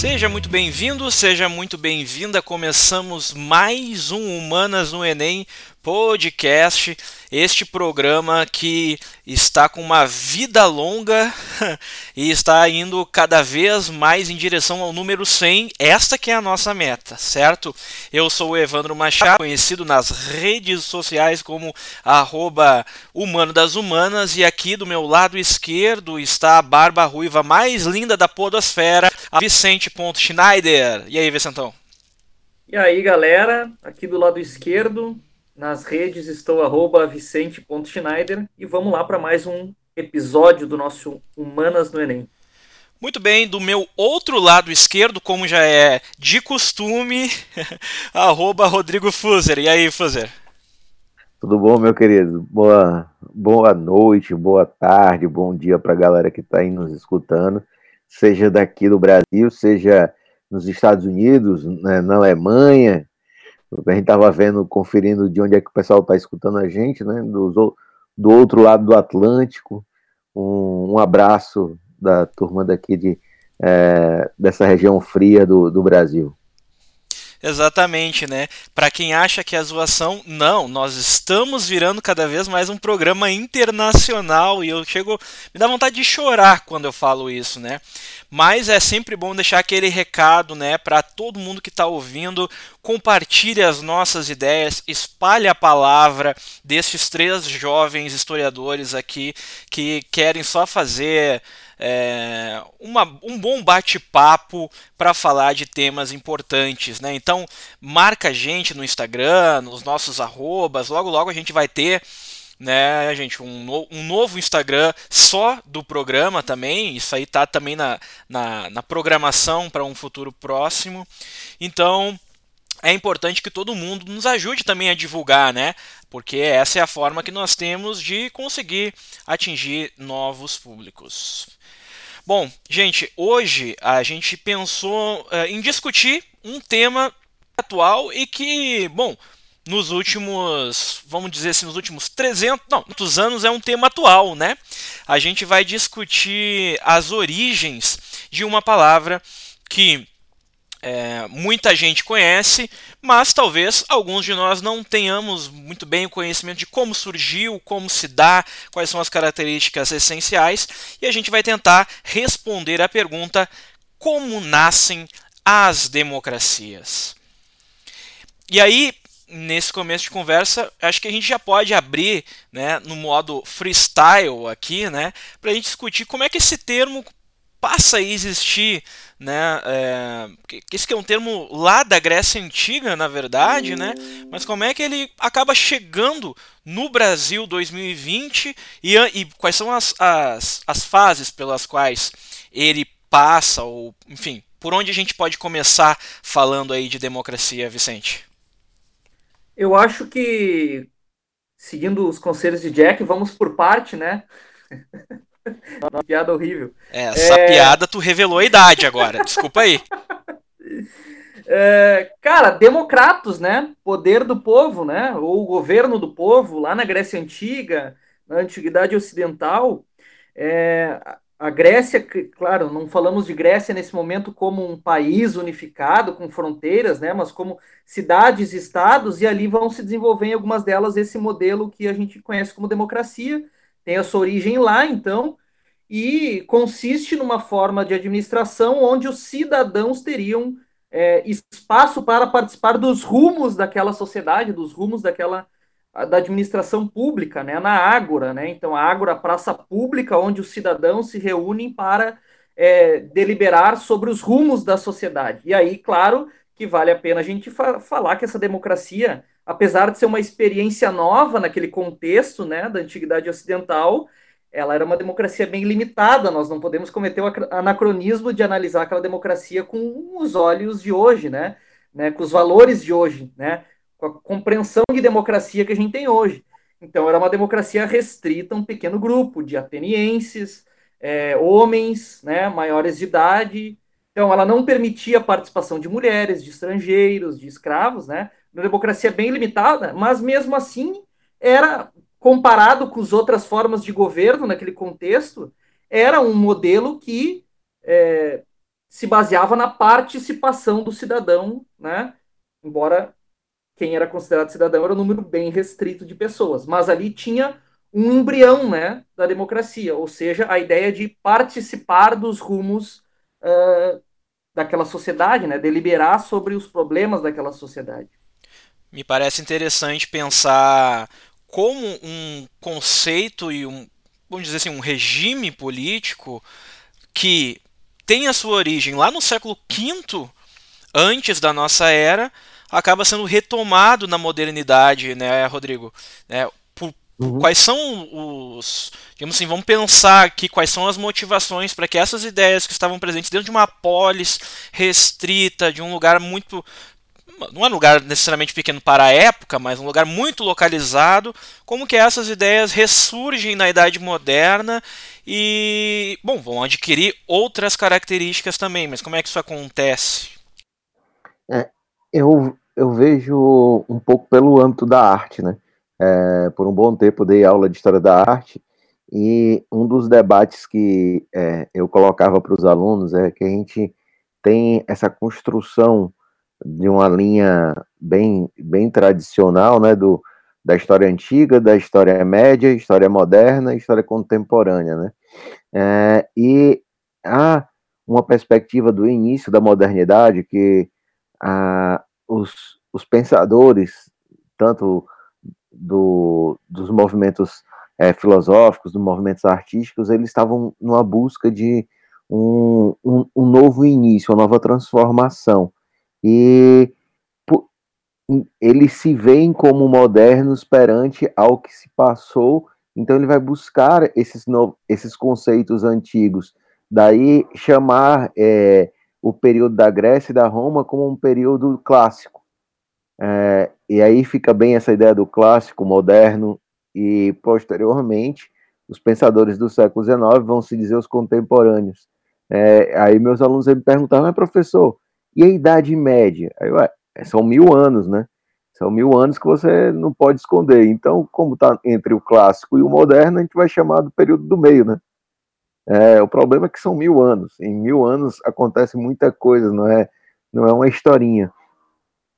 Seja muito bem-vindo, seja muito bem-vinda. Começamos mais um Humanas no Enem podcast, este programa que está com uma vida longa e está indo cada vez mais em direção ao número 100. Esta que é a nossa meta, certo? Eu sou o Evandro Machado, conhecido nas redes sociais como arroba Humano das Humanas e aqui do meu lado esquerdo está a barba ruiva mais linda da podosfera, a Vicente Schneider. E aí, Vicentão? E aí, galera, aqui do lado esquerdo, nas redes estou arroba vicente.schneider e vamos lá para mais um episódio do nosso Humanas no Enem. Muito bem, do meu outro lado esquerdo, como já é de costume, arroba Rodrigo Fuser. E aí, Fuser? Tudo bom, meu querido? Boa, boa noite, boa tarde, bom dia para a galera que está aí nos escutando, seja daqui do Brasil, seja nos Estados Unidos, né, na Alemanha, a gente estava vendo, conferindo de onde é que o pessoal está escutando a gente, né? Do, do outro lado do Atlântico. Um, um abraço da turma daqui de, é, dessa região fria do, do Brasil. Exatamente, né? Para quem acha que é zoação, não, nós estamos virando cada vez mais um programa internacional e eu chego, me dá vontade de chorar quando eu falo isso, né? Mas é sempre bom deixar aquele recado, né, para todo mundo que está ouvindo, compartilhe as nossas ideias, espalhe a palavra destes três jovens historiadores aqui que querem só fazer é, uma, um bom bate-papo para falar de temas importantes. Né? Então, marca a gente no Instagram, nos nossos arrobas, logo logo a gente vai ter né, gente, um, no, um novo Instagram só do programa também. Isso aí tá também na, na, na programação para um futuro próximo. Então é importante que todo mundo nos ajude também a divulgar, né? Porque essa é a forma que nós temos de conseguir atingir novos públicos. Bom, gente, hoje a gente pensou uh, em discutir um tema atual e que, bom, nos últimos, vamos dizer assim, nos últimos 300, não, muitos anos é um tema atual, né? A gente vai discutir as origens de uma palavra que é, muita gente conhece, mas talvez alguns de nós não tenhamos muito bem o conhecimento de como surgiu, como se dá, quais são as características essenciais, e a gente vai tentar responder à pergunta: como nascem as democracias? E aí, nesse começo de conversa, acho que a gente já pode abrir, né, no modo freestyle aqui, né, para a gente discutir como é que esse termo passa a existir, né? É, esse é um termo lá da Grécia antiga, na verdade, né? Mas como é que ele acaba chegando no Brasil 2020 e, e quais são as, as, as fases pelas quais ele passa, ou enfim, por onde a gente pode começar falando aí de democracia, Vicente? Eu acho que, seguindo os conselhos de Jack, vamos por parte, né? Uma piada horrível. É, essa é... piada tu revelou a idade agora, desculpa aí. É, cara, democratos, né? Poder do povo, né? Ou governo do povo, lá na Grécia Antiga, na Antiguidade Ocidental. É, a Grécia, claro, não falamos de Grécia nesse momento como um país unificado, com fronteiras, né? Mas como cidades, estados, e ali vão se desenvolver em algumas delas esse modelo que a gente conhece como democracia tem a sua origem lá, então, e consiste numa forma de administração onde os cidadãos teriam é, espaço para participar dos rumos daquela sociedade, dos rumos daquela da administração pública, né, na Ágora, né, então a Ágora, praça pública onde os cidadãos se reúnem para é, deliberar sobre os rumos da sociedade. E aí, claro, que vale a pena a gente fa falar que essa democracia apesar de ser uma experiência nova naquele contexto né, da antiguidade ocidental, ela era uma democracia bem limitada. Nós não podemos cometer o anacronismo de analisar aquela democracia com os olhos de hoje, né? né? Com os valores de hoje, né? Com a compreensão de democracia que a gente tem hoje. Então, era uma democracia restrita a um pequeno grupo de atenienses, é, homens, né? Maiores de idade. Então, ela não permitia a participação de mulheres, de estrangeiros, de escravos, né? Uma democracia bem limitada, mas mesmo assim era comparado com as outras formas de governo naquele contexto, era um modelo que é, se baseava na participação do cidadão, né? Embora quem era considerado cidadão era um número bem restrito de pessoas, mas ali tinha um embrião, né, da democracia, ou seja, a ideia de participar dos rumos uh, daquela sociedade, né, deliberar sobre os problemas daquela sociedade. Me parece interessante pensar como um conceito e um, vamos dizer assim, um regime político que tem a sua origem lá no século V antes da nossa era, acaba sendo retomado na modernidade, né, Rodrigo? É, por, uhum. Quais são os. Digamos assim, vamos pensar aqui quais são as motivações para que essas ideias que estavam presentes dentro de uma polis restrita, de um lugar muito não é um lugar necessariamente pequeno para a época, mas um lugar muito localizado, como que essas ideias ressurgem na Idade Moderna e, bom, vão adquirir outras características também, mas como é que isso acontece? É, eu, eu vejo um pouco pelo âmbito da arte, né? É, por um bom tempo dei aula de História da Arte e um dos debates que é, eu colocava para os alunos é que a gente tem essa construção de uma linha bem, bem tradicional, né, do, da história antiga, da história média, história moderna, história contemporânea, né, é, e há uma perspectiva do início da modernidade que ah, os, os pensadores, tanto do, dos movimentos é, filosóficos, dos movimentos artísticos, eles estavam numa busca de um, um, um novo início, uma nova transformação, e eles se veem como modernos perante ao que se passou, então ele vai buscar esses, esses conceitos antigos, daí chamar é, o período da Grécia e da Roma como um período clássico. É, e aí fica bem essa ideia do clássico, moderno, e posteriormente os pensadores do século XIX vão se dizer os contemporâneos. É, aí meus alunos me perguntavam, mas professor, e a Idade Média? Aí, ué, são mil anos, né? São mil anos que você não pode esconder. Então, como está entre o clássico e o moderno, a gente vai chamar do período do meio, né? É, o problema é que são mil anos. Em mil anos acontece muita coisa, não é, não é uma historinha.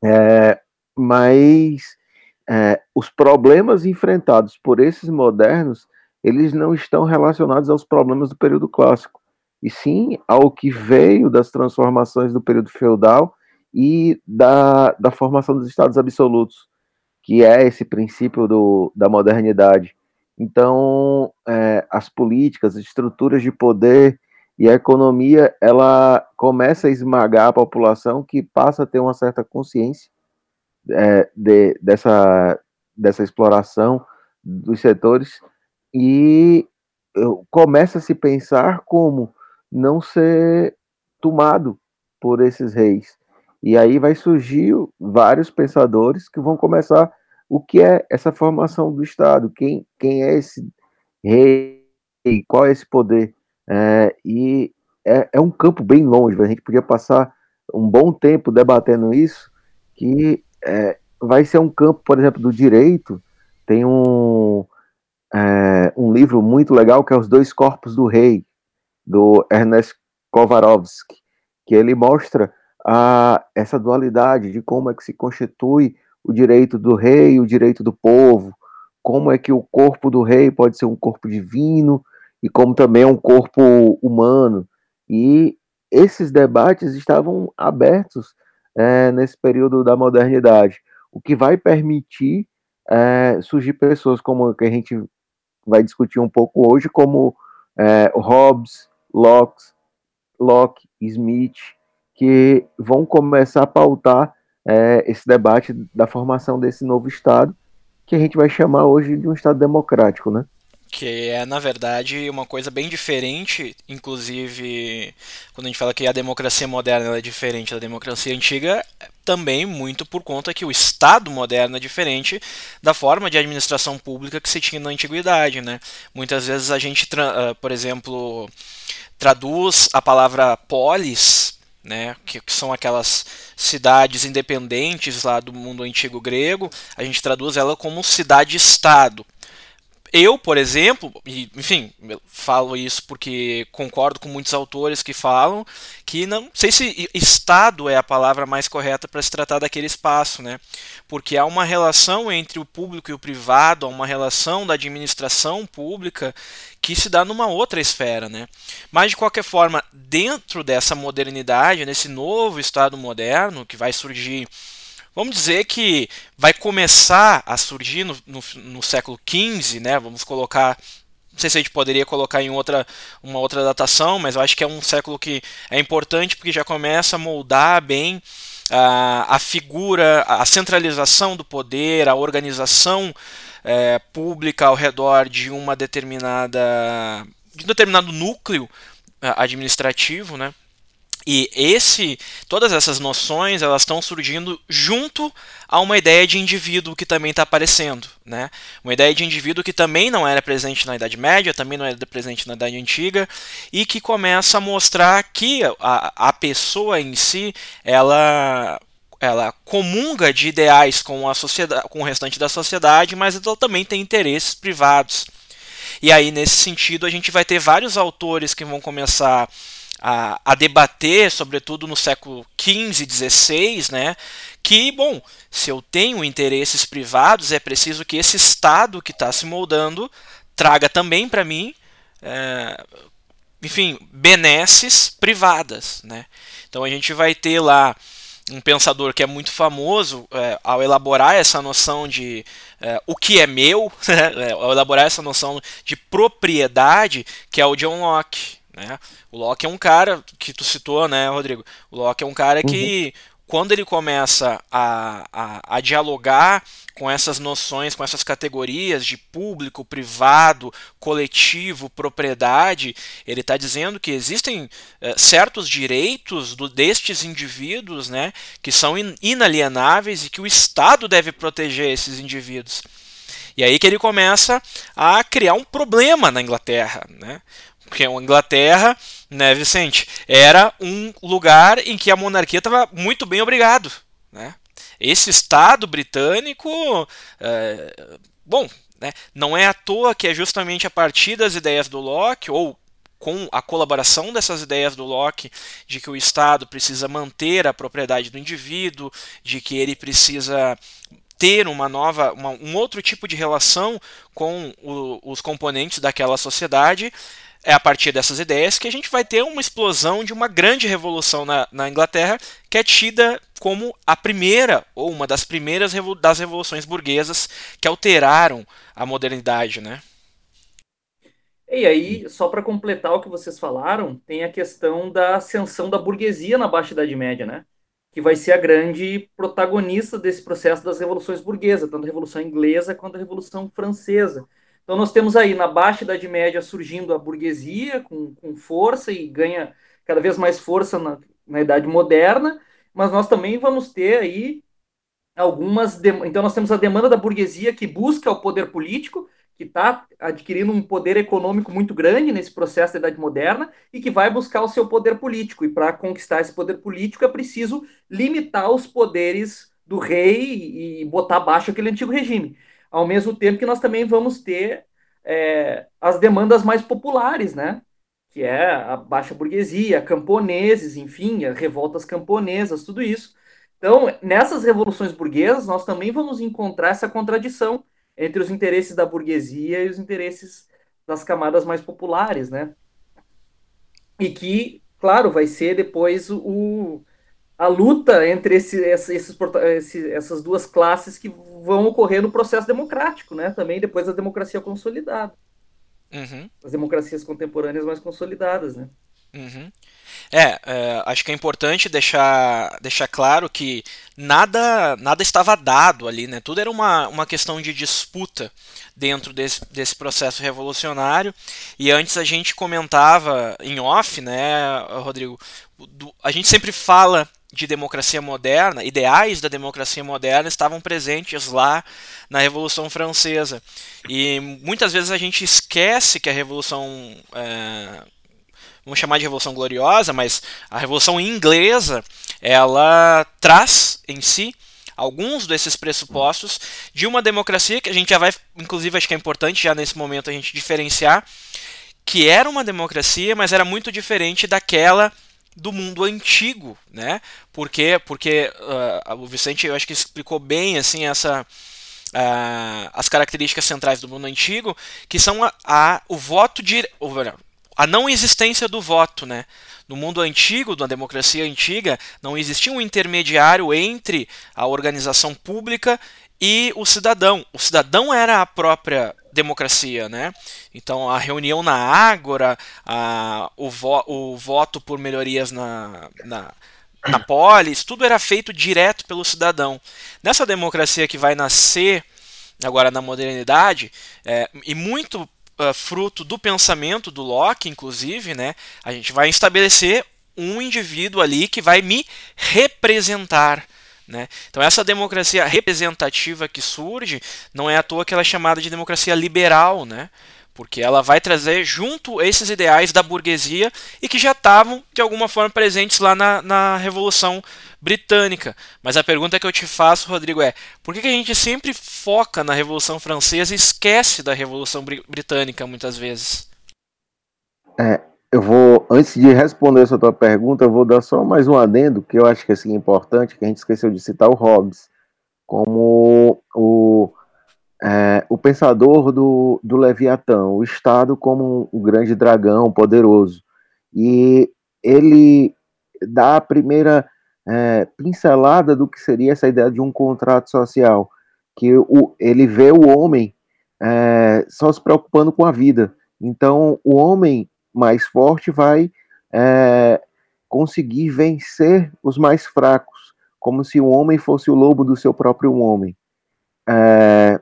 É, mas é, os problemas enfrentados por esses modernos, eles não estão relacionados aos problemas do período clássico e sim ao que veio das transformações do período feudal e da, da formação dos estados absolutos, que é esse princípio do, da modernidade. Então, é, as políticas, as estruturas de poder e a economia, ela começa a esmagar a população que passa a ter uma certa consciência é, de, dessa, dessa exploração dos setores e começa a se pensar como não ser tomado por esses reis. E aí vai surgir vários pensadores que vão começar o que é essa formação do Estado, quem, quem é esse rei, qual é esse poder. É, e é, é, um campo bem longe, a gente podia passar um bom tempo debatendo isso, que é, vai ser um campo, por exemplo, do direito, tem um, é, um livro muito legal que é Os Dois Corpos do Rei, do Ernest Kovarovsky, que ele mostra a, essa dualidade de como é que se constitui o direito do rei e o direito do povo, como é que o corpo do rei pode ser um corpo divino e como também é um corpo humano. E esses debates estavam abertos é, nesse período da modernidade, o que vai permitir é, surgir pessoas como que a gente vai discutir um pouco hoje, como é, Hobbes, Locke, Locke Smith, que vão começar a pautar é, esse debate da formação desse novo Estado, que a gente vai chamar hoje de um Estado democrático, né? Que é na verdade uma coisa bem diferente, inclusive quando a gente fala que a democracia moderna é diferente da democracia antiga, também muito por conta que o Estado moderno é diferente da forma de administração pública que se tinha na antiguidade, né? Muitas vezes a gente, ah, por exemplo, traduz a palavra polis né, que, que, são aquelas cidades independentes lá do mundo antigo grego, a gente traduz ela como cidade-estado. Eu, por exemplo, e, enfim, falo isso porque concordo com muitos autores que falam que não sei se Estado é a palavra mais correta para se tratar daquele espaço, né? Porque há uma relação entre o público e o privado, há uma relação da administração pública que se dá numa outra esfera, né? Mas de qualquer forma, dentro dessa modernidade, nesse novo Estado moderno que vai surgir vamos dizer que vai começar a surgir no, no, no século XV, né? Vamos colocar não sei se a gente poderia colocar em outra, uma outra datação, mas eu acho que é um século que é importante porque já começa a moldar bem a, a figura, a centralização do poder, a organização é, pública ao redor de uma determinada de um determinado núcleo é, administrativo, né? E esse, todas essas noções, elas estão surgindo junto a uma ideia de indivíduo que também está aparecendo, né? Uma ideia de indivíduo que também não era presente na Idade Média, também não era presente na Idade Antiga e que começa a mostrar que a, a pessoa em si, ela ela comunga de ideais com a sociedade, com o restante da sociedade, mas ela também tem interesses privados. E aí nesse sentido a gente vai ter vários autores que vão começar a, a debater, sobretudo no século XV, XVI, né, que, bom, se eu tenho interesses privados, é preciso que esse Estado que está se moldando traga também para mim, é, enfim, benesses privadas. Né? Então a gente vai ter lá um pensador que é muito famoso é, ao elaborar essa noção de é, o que é meu, né, ao elaborar essa noção de propriedade, que é o John Locke. Né? O Locke é um cara que tu citou, né, Rodrigo? O Locke é um cara que, uhum. quando ele começa a, a, a, dialogar com essas noções, com essas categorias de público, privado, coletivo, propriedade, ele está dizendo que existem é, certos direitos do, destes indivíduos né, que são in, inalienáveis e que o Estado deve proteger esses indivíduos. E aí que ele começa a criar um problema na Inglaterra, né? Porque a Inglaterra, né, Vicente, era um lugar em que a monarquia estava muito bem obrigado. Né? Esse Estado britânico, é, bom, né, não é à toa que é justamente a partir das ideias do Locke, ou com a colaboração dessas ideias do Locke, de que o Estado precisa manter a propriedade do indivíduo, de que ele precisa ter uma nova, uma, um outro tipo de relação com o, os componentes daquela sociedade, é a partir dessas ideias que a gente vai ter uma explosão de uma grande revolução na, na Inglaterra, que é tida como a primeira, ou uma das primeiras das revoluções burguesas que alteraram a modernidade, né? E aí, só para completar o que vocês falaram, tem a questão da ascensão da burguesia na Baixa Idade Média, né? Que vai ser a grande protagonista desse processo das revoluções burguesas, tanto a Revolução Inglesa quanto a Revolução Francesa então nós temos aí na Baixa Idade Média surgindo a burguesia com, com força e ganha cada vez mais força na, na Idade Moderna, mas nós também vamos ter aí algumas. Então nós temos a demanda da burguesia que busca o poder político, que está adquirindo um poder econômico muito grande nesse processo da Idade Moderna e que vai buscar o seu poder político. E para conquistar esse poder político é preciso limitar os poderes do rei e botar abaixo aquele antigo regime ao mesmo tempo que nós também vamos ter é, as demandas mais populares, né? Que é a baixa burguesia, camponeses, enfim, revoltas camponesas, tudo isso. Então, nessas revoluções burguesas, nós também vamos encontrar essa contradição entre os interesses da burguesia e os interesses das camadas mais populares, né? E que, claro, vai ser depois o, a luta entre esse, esses, essas duas classes que vão ocorrer no processo democrático, né? Também depois da democracia consolidada. Uhum. As democracias contemporâneas mais consolidadas, né? Uhum. É, é, acho que é importante deixar, deixar claro que nada, nada estava dado ali, né? Tudo era uma, uma questão de disputa dentro desse, desse processo revolucionário. E antes a gente comentava em off, né, Rodrigo? Do, a gente sempre fala de democracia moderna, ideais da democracia moderna estavam presentes lá na Revolução Francesa. E muitas vezes a gente esquece que a Revolução. É, vamos chamar de Revolução Gloriosa, mas a Revolução Inglesa ela traz em si alguns desses pressupostos de uma democracia que a gente já vai, inclusive acho que é importante já nesse momento a gente diferenciar que era uma democracia, mas era muito diferente daquela do mundo antigo, né? Porque, porque uh, o Vicente, eu acho que explicou bem assim essa uh, as características centrais do mundo antigo, que são a, a o voto de a não existência do voto, né? No mundo antigo, na democracia antiga, não existia um intermediário entre a organização pública e o cidadão. O cidadão era a própria democracia, né? Então a reunião na Ágora, a, o, vo, o voto por melhorias na, na, na polis, tudo era feito direto pelo cidadão. Nessa democracia que vai nascer agora na modernidade, é, e muito uh, fruto do pensamento do Locke, inclusive, né, a gente vai estabelecer um indivíduo ali que vai me representar. Né? Então, essa democracia representativa que surge não é à toa que ela é chamada de democracia liberal, né? porque ela vai trazer junto esses ideais da burguesia e que já estavam, de alguma forma, presentes lá na, na Revolução Britânica. Mas a pergunta que eu te faço, Rodrigo, é: por que, que a gente sempre foca na Revolução Francesa e esquece da Revolução Britânica muitas vezes? É, eu vou, antes de responder essa tua pergunta, eu vou dar só mais um adendo, que eu acho que assim, é importante, que a gente esqueceu de citar o Hobbes, como o, é, o pensador do, do Leviatã, o Estado como um, um grande dragão poderoso. E ele dá a primeira é, pincelada do que seria essa ideia de um contrato social, que o, ele vê o homem é, só se preocupando com a vida. Então, o homem mais forte vai é, conseguir vencer os mais fracos, como se o homem fosse o lobo do seu próprio homem. É,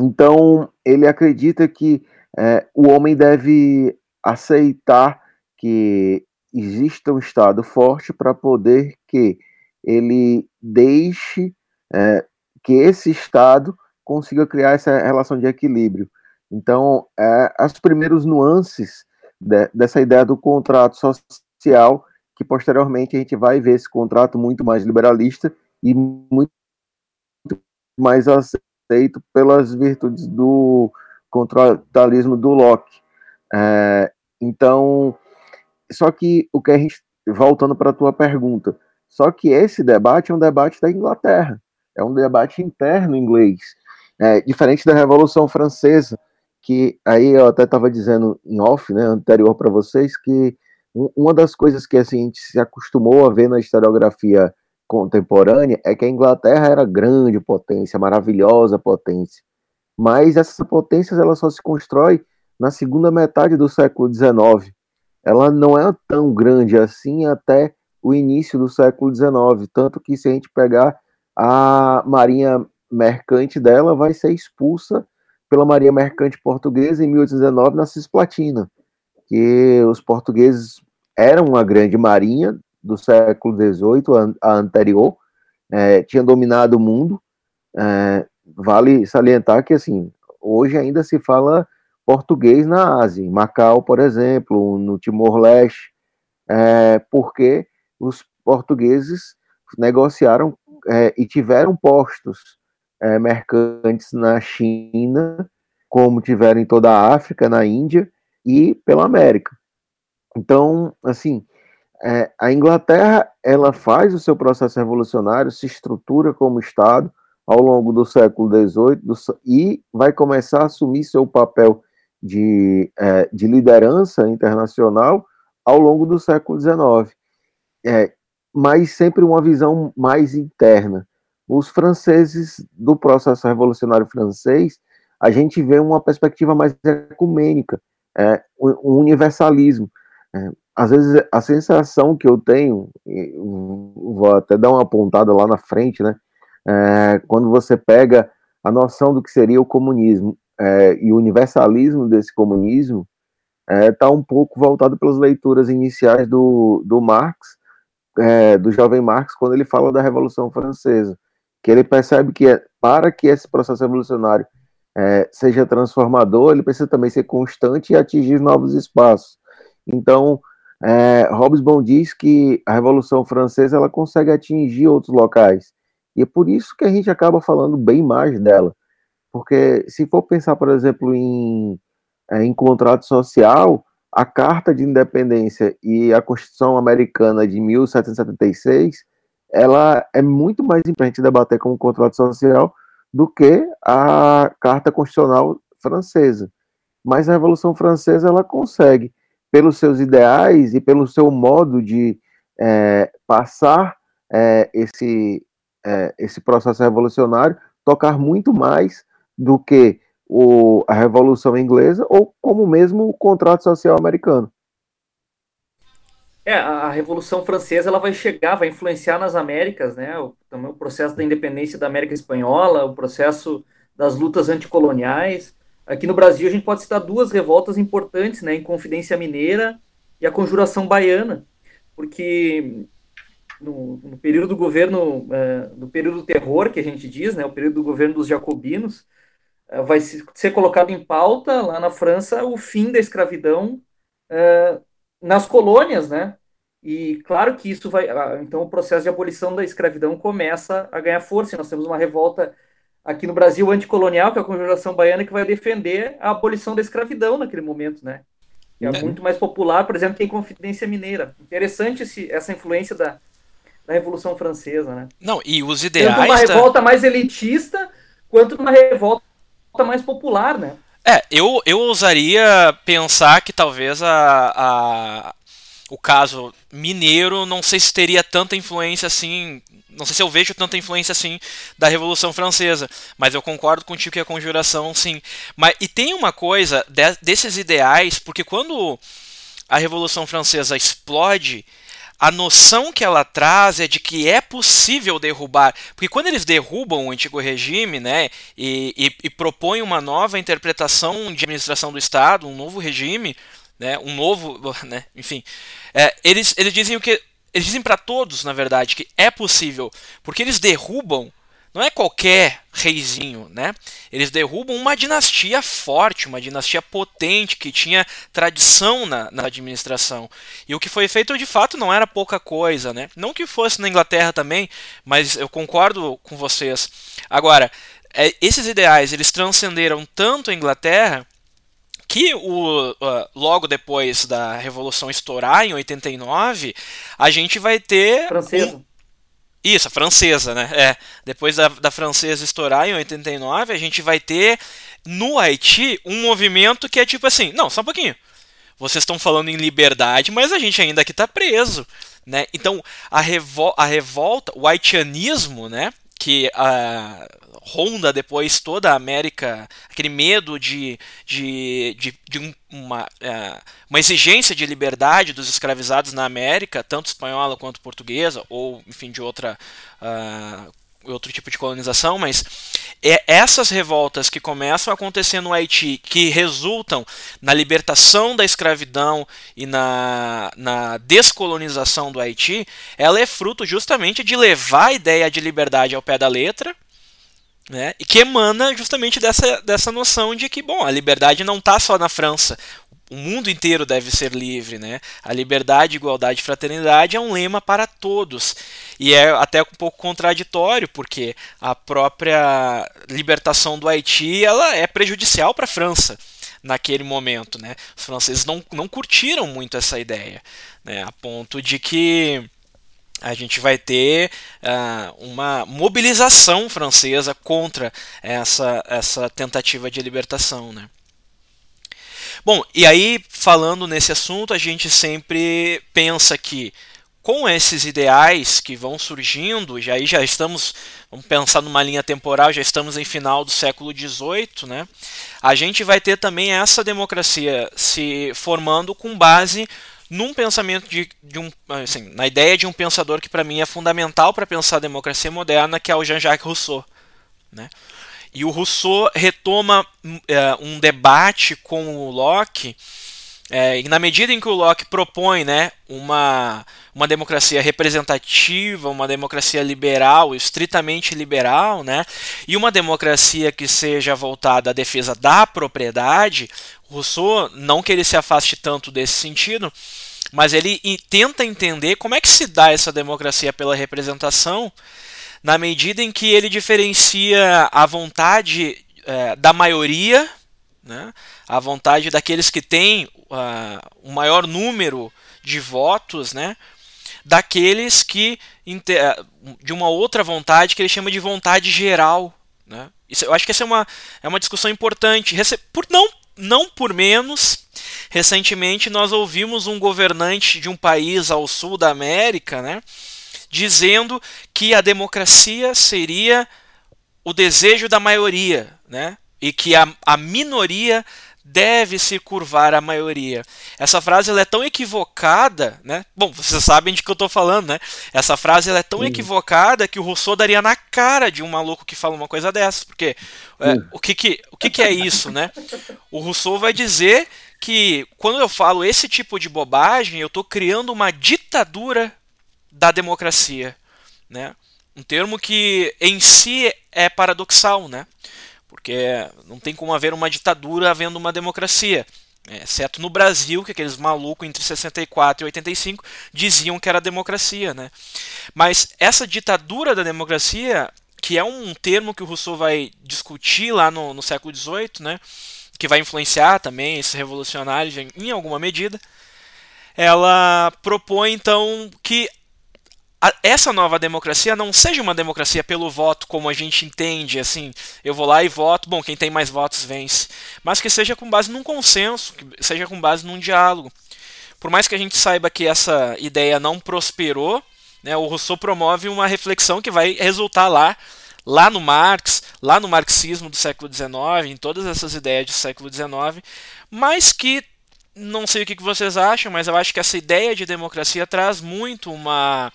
então, ele acredita que é, o homem deve aceitar que exista um Estado forte para poder que ele deixe é, que esse Estado consiga criar essa relação de equilíbrio. Então, é, as primeiras nuances de, dessa ideia do contrato social, que posteriormente a gente vai ver esse contrato muito mais liberalista e muito mais aceito pelas virtudes do contratualismo do Locke. É, então, só que o que a gente, voltando para a tua pergunta, só que esse debate é um debate da Inglaterra, é um debate interno inglês, é, diferente da Revolução Francesa, que aí eu até estava dizendo em off, né, anterior para vocês, que uma das coisas que assim, a gente se acostumou a ver na historiografia contemporânea é que a Inglaterra era grande potência, maravilhosa potência, mas essa potência ela só se constrói na segunda metade do século XIX. Ela não é tão grande assim até o início do século XIX, tanto que se a gente pegar a marinha mercante dela vai ser expulsa pela Maria Mercante Portuguesa em 1819 na Cisplatina, que os portugueses eram uma grande marinha do século XVIII, a anterior, é, tinha dominado o mundo. É, vale salientar que assim hoje ainda se fala português na Ásia, em Macau, por exemplo, no Timor-Leste, é, porque os portugueses negociaram é, e tiveram postos é, mercantes na China, como tiveram em toda a África, na Índia e pela América. Então, assim, é, a Inglaterra ela faz o seu processo revolucionário, se estrutura como Estado ao longo do século XVIII e vai começar a assumir seu papel de, é, de liderança internacional ao longo do século XIX. É, mas sempre uma visão mais interna os franceses do processo revolucionário francês, a gente vê uma perspectiva mais ecumênica, é, um universalismo. É, às vezes a sensação que eu tenho, vou até dar uma pontada lá na frente, né? É, quando você pega a noção do que seria o comunismo é, e o universalismo desse comunismo, está é, um pouco voltado pelas leituras iniciais do, do Marx, é, do jovem Marx, quando ele fala da Revolução Francesa, que ele percebe que é, para que esse processo revolucionário é, seja transformador, ele precisa também ser constante e atingir novos espaços. Então, é, diz que a Revolução Francesa ela consegue atingir outros locais. E é por isso que a gente acaba falando bem mais dela. Porque se for pensar, por exemplo, em, é, em contrato social, a Carta de Independência e a Constituição Americana de 1776, ela é muito mais importante debater como contrato social do que a Carta Constitucional Francesa. Mas a Revolução Francesa ela consegue pelos seus ideais e pelo seu modo de é, passar é, esse, é, esse processo revolucionário, tocar muito mais do que o, a Revolução Inglesa ou como mesmo o contrato social americano. É, a Revolução Francesa ela vai chegar, vai influenciar nas Américas, né? O, também o processo da independência da América Espanhola, o processo das lutas anticoloniais. Aqui no Brasil, a gente pode citar duas revoltas importantes, né, em Confidência Mineira e a Conjuração Baiana, porque no, no período do governo, é, no período do terror, que a gente diz, né, o período do governo dos jacobinos, é, vai ser colocado em pauta lá na França o fim da escravidão é, nas colônias, né? E claro que isso vai. Então, o processo de abolição da escravidão começa a ganhar força. Nós temos uma revolta aqui no Brasil anticolonial, que é a Conjuração Baiana, que vai defender a abolição da escravidão naquele momento, né? Que é, é. muito mais popular, por exemplo, que em Confidência Mineira. Interessante esse, essa influência da, da Revolução Francesa, né? Não, e os ideais... Tanto uma revolta mais elitista, quanto uma revolta mais popular, né? É, eu, eu ousaria pensar que talvez a, a, o caso mineiro, não sei se teria tanta influência assim não sei se eu vejo tanta influência assim da Revolução Francesa, mas eu concordo contigo que a conjuração sim. Mas e tem uma coisa de, desses ideais, porque quando a Revolução Francesa explode, a noção que ela traz é de que é possível derrubar, porque quando eles derrubam o antigo regime, né, e, e, e propõem uma nova interpretação de administração do Estado, um novo regime, né, um novo, né, enfim, é, eles, eles dizem o que eles dizem para todos, na verdade, que é possível, porque eles derrubam não é qualquer reizinho, né? Eles derrubam uma dinastia forte, uma dinastia potente que tinha tradição na, na, administração. E o que foi feito de fato não era pouca coisa, né? Não que fosse na Inglaterra também, mas eu concordo com vocês. Agora, é, esses ideais eles transcenderam tanto a Inglaterra que o, uh, logo depois da Revolução estourar, em 89, a gente vai ter. Francesa. Um... Isso, a francesa, né? É. Depois da, da francesa estourar em 89, a gente vai ter no Haiti um movimento que é tipo assim: não, só um pouquinho. Vocês estão falando em liberdade, mas a gente ainda aqui está preso. Né? Então, a, revol a revolta, o haitianismo, né? que uh, ronda depois toda a América, aquele medo de, de, de, de um, uma, uh, uma exigência de liberdade dos escravizados na América, tanto espanhola quanto portuguesa, ou enfim, de outra uh, outro tipo de colonização, mas é essas revoltas que começam a acontecer no Haiti, que resultam na libertação da escravidão e na, na descolonização do Haiti, ela é fruto justamente de levar a ideia de liberdade ao pé da letra, né, e que emana justamente dessa, dessa noção de que, bom, a liberdade não está só na França, o mundo inteiro deve ser livre, né? A liberdade, igualdade e fraternidade é um lema para todos. E é até um pouco contraditório, porque a própria libertação do Haiti ela é prejudicial para a França naquele momento, né? Os franceses não, não curtiram muito essa ideia, né? A ponto de que a gente vai ter uh, uma mobilização francesa contra essa, essa tentativa de libertação, né? Bom, e aí, falando nesse assunto, a gente sempre pensa que com esses ideais que vão surgindo, já aí já estamos, vamos pensar numa linha temporal, já estamos em final do século XVIII, né? A gente vai ter também essa democracia se formando com base num pensamento de, de um, assim, na ideia de um pensador que para mim é fundamental para pensar a democracia moderna, que é o Jean-Jacques Rousseau, né? E o Rousseau retoma é, um debate com o Locke é, e na medida em que o Locke propõe né, uma, uma democracia representativa, uma democracia liberal, estritamente liberal, né, e uma democracia que seja voltada à defesa da propriedade, Rousseau, não que ele se afaste tanto desse sentido, mas ele tenta entender como é que se dá essa democracia pela representação, na medida em que ele diferencia a vontade é, da maioria, né, a vontade daqueles que têm uh, um maior número de votos, né, daqueles que de uma outra vontade que ele chama de vontade geral, né? Isso, eu acho que essa é uma, é uma discussão importante. Por não não por menos, recentemente nós ouvimos um governante de um país ao sul da América, né, dizendo que a democracia seria o desejo da maioria, né, e que a, a minoria deve se curvar à maioria. Essa frase ela é tão equivocada, né? Bom, vocês sabem de que eu estou falando, né? Essa frase ela é tão equivocada que o Rousseau daria na cara de um maluco que fala uma coisa dessa, porque é, o, que, que, o que, que é isso, né? O Rousseau vai dizer que quando eu falo esse tipo de bobagem, eu estou criando uma ditadura da democracia, né? Um termo que em si é paradoxal, né? Porque não tem como haver uma ditadura havendo uma democracia. É, exceto no Brasil, que aqueles malucos entre 64 e 85 diziam que era democracia. Né? Mas essa ditadura da democracia, que é um termo que o Rousseau vai discutir lá no, no século XVIII, né? que vai influenciar também esses revolucionários em alguma medida, ela propõe então que essa nova democracia não seja uma democracia pelo voto como a gente entende, assim, eu vou lá e voto, bom, quem tem mais votos vence, mas que seja com base num consenso, que seja com base num diálogo. Por mais que a gente saiba que essa ideia não prosperou, né, o Rousseau promove uma reflexão que vai resultar lá, lá no Marx, lá no marxismo do século XIX, em todas essas ideias do século XIX, mas que não sei o que vocês acham, mas eu acho que essa ideia de democracia traz muito uma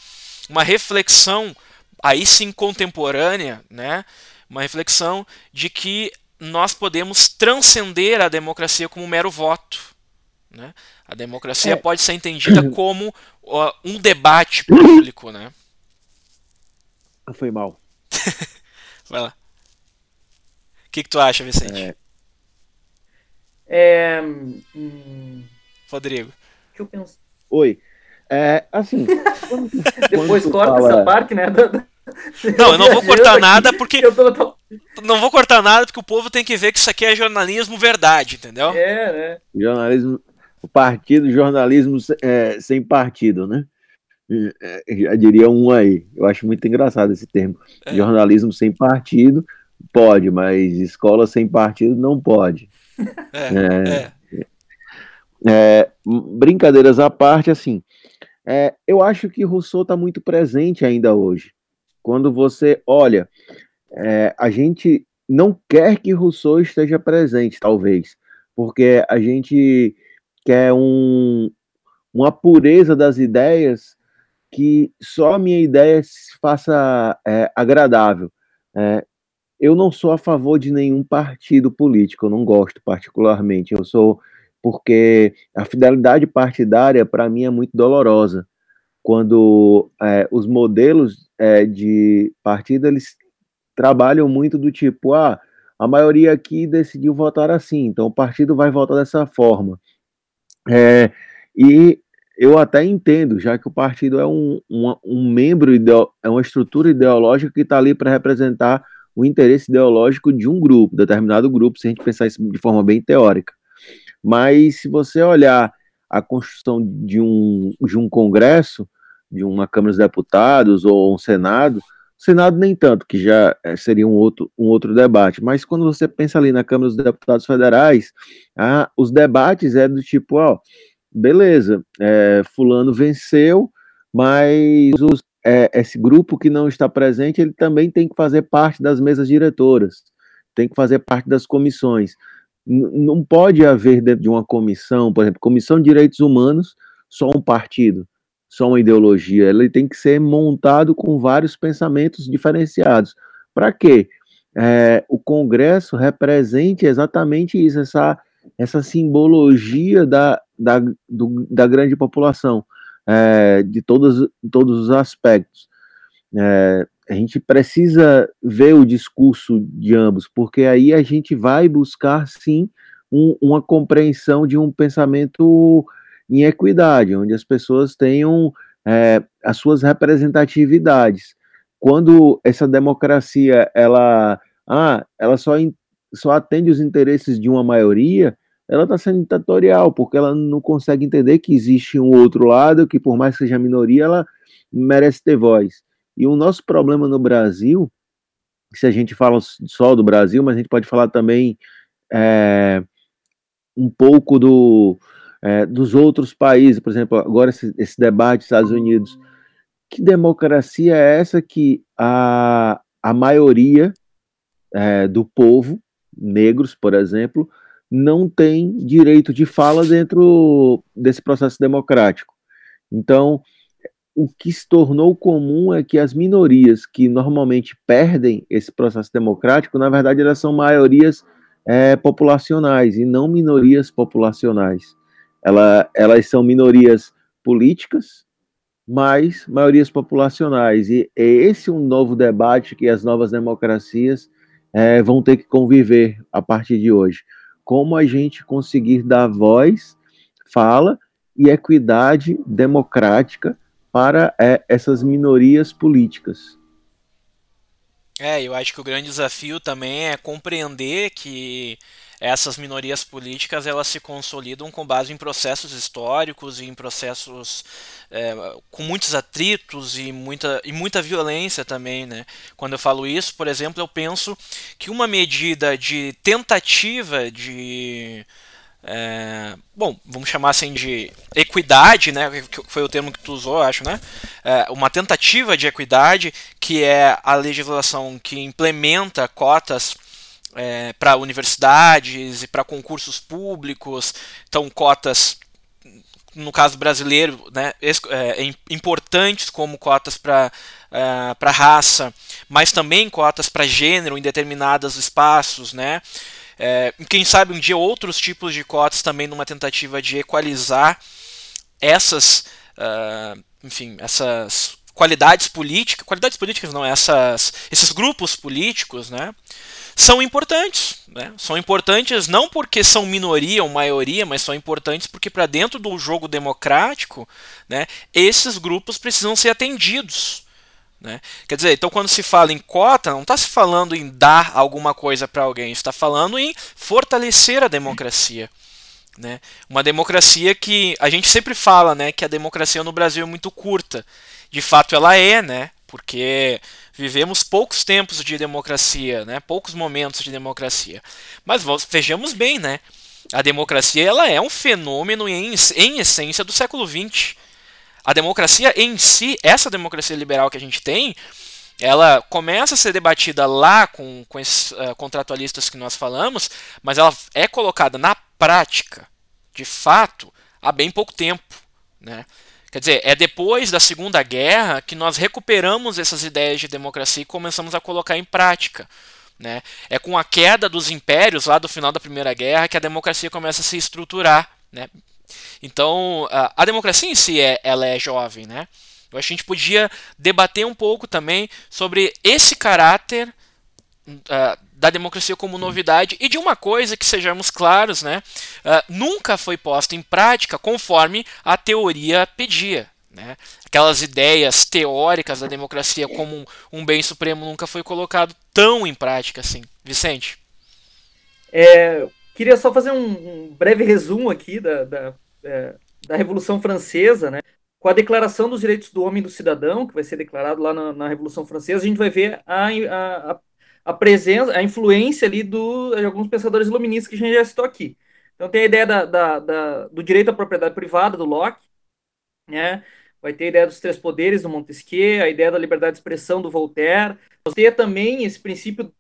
uma reflexão, aí sim contemporânea, né? uma reflexão de que nós podemos transcender a democracia como um mero voto. Né? A democracia é. pode ser entendida como uh, um debate público. Né? Foi mal. Vai lá. O que, que tu acha, Vicente? É... É... Hum... Rodrigo. Oi. É, assim. Quando, Depois quando corta fala... essa parte, né? Não, eu não vou cortar nada porque. Tô... Não vou cortar nada porque o povo tem que ver que isso aqui é jornalismo verdade, entendeu? É, né? Jornalismo. O partido, jornalismo é, sem partido, né? É, já diria um aí. Eu acho muito engraçado esse termo. É. Jornalismo sem partido pode, mas escola sem partido não pode. É, é. é brincadeiras à parte, assim, é, eu acho que Rousseau está muito presente ainda hoje. Quando você olha, é, a gente não quer que Rousseau esteja presente, talvez, porque a gente quer um, uma pureza das ideias que só a minha ideia se faça é, agradável. É, eu não sou a favor de nenhum partido político, eu não gosto particularmente. Eu sou porque a fidelidade partidária, para mim, é muito dolorosa. Quando é, os modelos é, de partido, eles trabalham muito do tipo, ah, a maioria aqui decidiu votar assim, então o partido vai votar dessa forma. É, e eu até entendo, já que o partido é um, um, um membro, é uma estrutura ideológica que está ali para representar o interesse ideológico de um grupo, determinado grupo, se a gente pensar isso de forma bem teórica. Mas se você olhar a construção de um, de um Congresso, de uma Câmara dos Deputados ou um Senado, Senado nem tanto, que já eh, seria um outro, um outro debate, mas quando você pensa ali na Câmara dos Deputados Federais, ah, os debates é do tipo, ó, beleza, é, fulano venceu, mas os, é, esse grupo que não está presente, ele também tem que fazer parte das mesas diretoras, tem que fazer parte das comissões não pode haver dentro de uma comissão, por exemplo, Comissão de Direitos Humanos, só um partido, só uma ideologia. Ele tem que ser montado com vários pensamentos diferenciados. Para quê? É, o Congresso represente exatamente isso, essa, essa simbologia da, da, do, da grande população, é, de todos, todos os aspectos. É, a gente precisa ver o discurso de ambos, porque aí a gente vai buscar, sim, um, uma compreensão de um pensamento em equidade, onde as pessoas tenham é, as suas representatividades. Quando essa democracia ela, ah, ela só, só atende os interesses de uma maioria, ela está sendo ditatorial, porque ela não consegue entender que existe um outro lado, que por mais que seja minoria, ela merece ter voz. E o nosso problema no Brasil, se a gente fala só do Brasil, mas a gente pode falar também é, um pouco do, é, dos outros países, por exemplo, agora esse, esse debate Estados Unidos, que democracia é essa que a, a maioria é, do povo, negros, por exemplo, não tem direito de fala dentro desse processo democrático. Então, o que se tornou comum é que as minorias que normalmente perdem esse processo democrático, na verdade, elas são maiorias é, populacionais e não minorias populacionais. Ela, elas são minorias políticas, mas maiorias populacionais. E é esse um novo debate que as novas democracias é, vão ter que conviver a partir de hoje. Como a gente conseguir dar voz, fala e equidade democrática para é, essas minorias políticas. É, eu acho que o grande desafio também é compreender que essas minorias políticas elas se consolidam com base em processos históricos e em processos é, com muitos atritos e muita, e muita violência também. Né? Quando eu falo isso, por exemplo, eu penso que uma medida de tentativa de é, bom, vamos chamar assim de equidade, né? Que foi o termo que tu usou, acho, né? É, uma tentativa de equidade, que é a legislação que implementa cotas é, para universidades e para concursos públicos, então cotas no caso brasileiro, né, é, importantes como cotas para é, para raça, mas também cotas para gênero em determinados espaços, né? É, quem sabe um dia outros tipos de cotas também numa tentativa de equalizar essas, uh, enfim, essas qualidades políticas, qualidades políticas não, essas, esses grupos políticos, né, são importantes, né? São importantes não porque são minoria ou maioria, mas são importantes porque para dentro do jogo democrático, né, esses grupos precisam ser atendidos. Né? Quer dizer, então quando se fala em cota, não está se falando em dar alguma coisa para alguém, está falando em fortalecer a democracia. Né? Uma democracia que a gente sempre fala né, que a democracia no Brasil é muito curta. De fato ela é, né? porque vivemos poucos tempos de democracia, né? poucos momentos de democracia. Mas vejamos bem, né? a democracia ela é um fenômeno em, em essência do século XX a democracia em si, essa democracia liberal que a gente tem, ela começa a ser debatida lá com, com esses uh, contratualistas que nós falamos, mas ela é colocada na prática, de fato, há bem pouco tempo. Né? Quer dizer, é depois da Segunda Guerra que nós recuperamos essas ideias de democracia e começamos a colocar em prática. Né? É com a queda dos impérios lá do final da Primeira Guerra que a democracia começa a se estruturar. Né? Então, a, democracia em si é, ela é jovem, né? Eu acho que a gente podia debater um pouco também sobre esse caráter uh, da democracia como novidade e de uma coisa que sejamos claros, né? Uh, nunca foi posta em prática conforme a teoria pedia. Né? Aquelas ideias teóricas da democracia como um, um bem supremo nunca foi colocado tão em prática assim. Vicente? É, Queria só fazer um, um breve resumo aqui da, da, é, da, Revolução Francesa, né? Com a Declaração dos Direitos do Homem e do Cidadão, que vai ser declarado lá na, na Revolução Francesa, a gente vai ver a, a, a, presença, a influência ali do, de alguns pensadores iluministas que a gente já citou aqui. Então tem a ideia da, da, da, do direito à propriedade privada, do Locke, né? vai ter a ideia dos três poderes do Montesquieu, a ideia da liberdade de expressão do Voltaire, ter também esse princípio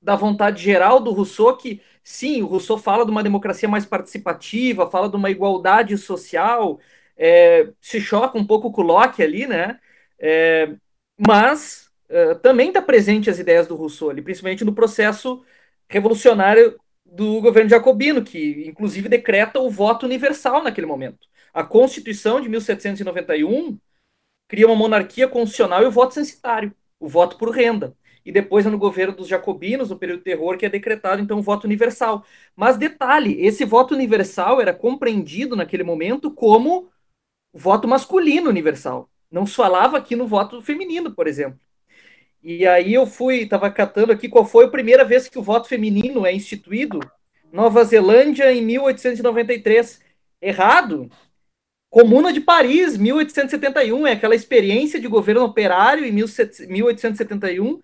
da vontade geral do Rousseau, que sim, o Rousseau fala de uma democracia mais participativa, fala de uma igualdade social, é, se choca um pouco com o Locke ali, né? É, mas é, também está presente as ideias do Rousseau ali, principalmente no processo revolucionário do governo jacobino, que inclusive decreta o voto universal naquele momento. A Constituição de 1791 cria uma monarquia constitucional e o voto censitário, o voto por renda. E depois é no governo dos jacobinos, no período do terror, que é decretado então o voto universal. Mas detalhe, esse voto universal era compreendido naquele momento como voto masculino universal. Não se falava aqui no voto feminino, por exemplo. E aí eu fui, estava catando aqui qual foi a primeira vez que o voto feminino é instituído. Nova Zelândia, em 1893. Errado. Comuna de Paris, 1871, é aquela experiência de governo operário em 1871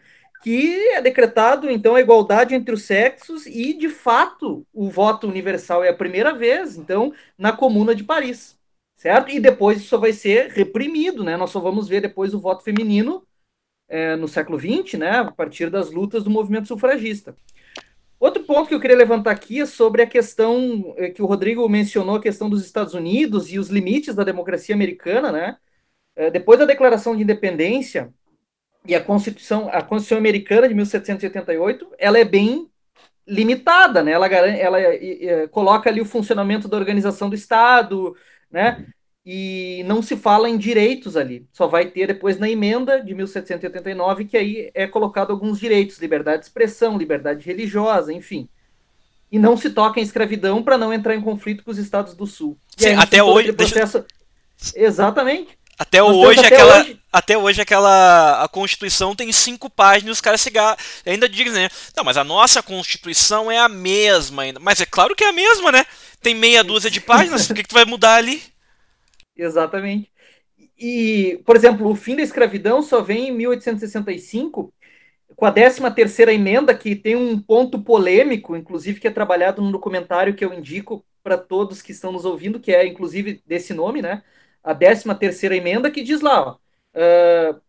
que é decretado então a igualdade entre os sexos e de fato o voto universal é a primeira vez, então na Comuna de Paris, certo? E depois isso vai ser reprimido, né? Nós só vamos ver depois o voto feminino é, no século XX, né, a partir das lutas do movimento sufragista. Outro ponto que eu queria levantar aqui é sobre a questão é, que o Rodrigo mencionou, a questão dos Estados Unidos e os limites da democracia americana, né? É, depois da Declaração de Independência e a Constituição, a Constituição Americana de 1788, ela é bem limitada, né? Ela, ela é, coloca ali o funcionamento da organização do Estado, né? e não se fala em direitos ali. Só vai ter depois na emenda de 1789 que aí é colocado alguns direitos, liberdade de expressão, liberdade religiosa, enfim. E não se toca em escravidão para não entrar em conflito com os estados do Sul. Sim, até hoje. Processo... Deixa... Exatamente. Até hoje, até aquela, hoje... até hoje aquela a Constituição tem cinco páginas, os caras ainda dizem, né? Não, mas a nossa Constituição é a mesma ainda. Mas é claro que é a mesma, né? Tem meia dúzia de páginas, o que, que tu vai mudar ali? Exatamente. E, por exemplo, o fim da escravidão só vem em 1865, com a 13 terceira emenda, que tem um ponto polêmico, inclusive que é trabalhado no documentário que eu indico para todos que estão nos ouvindo, que é inclusive desse nome, né? A 13 terceira emenda, que diz lá, ó, uh,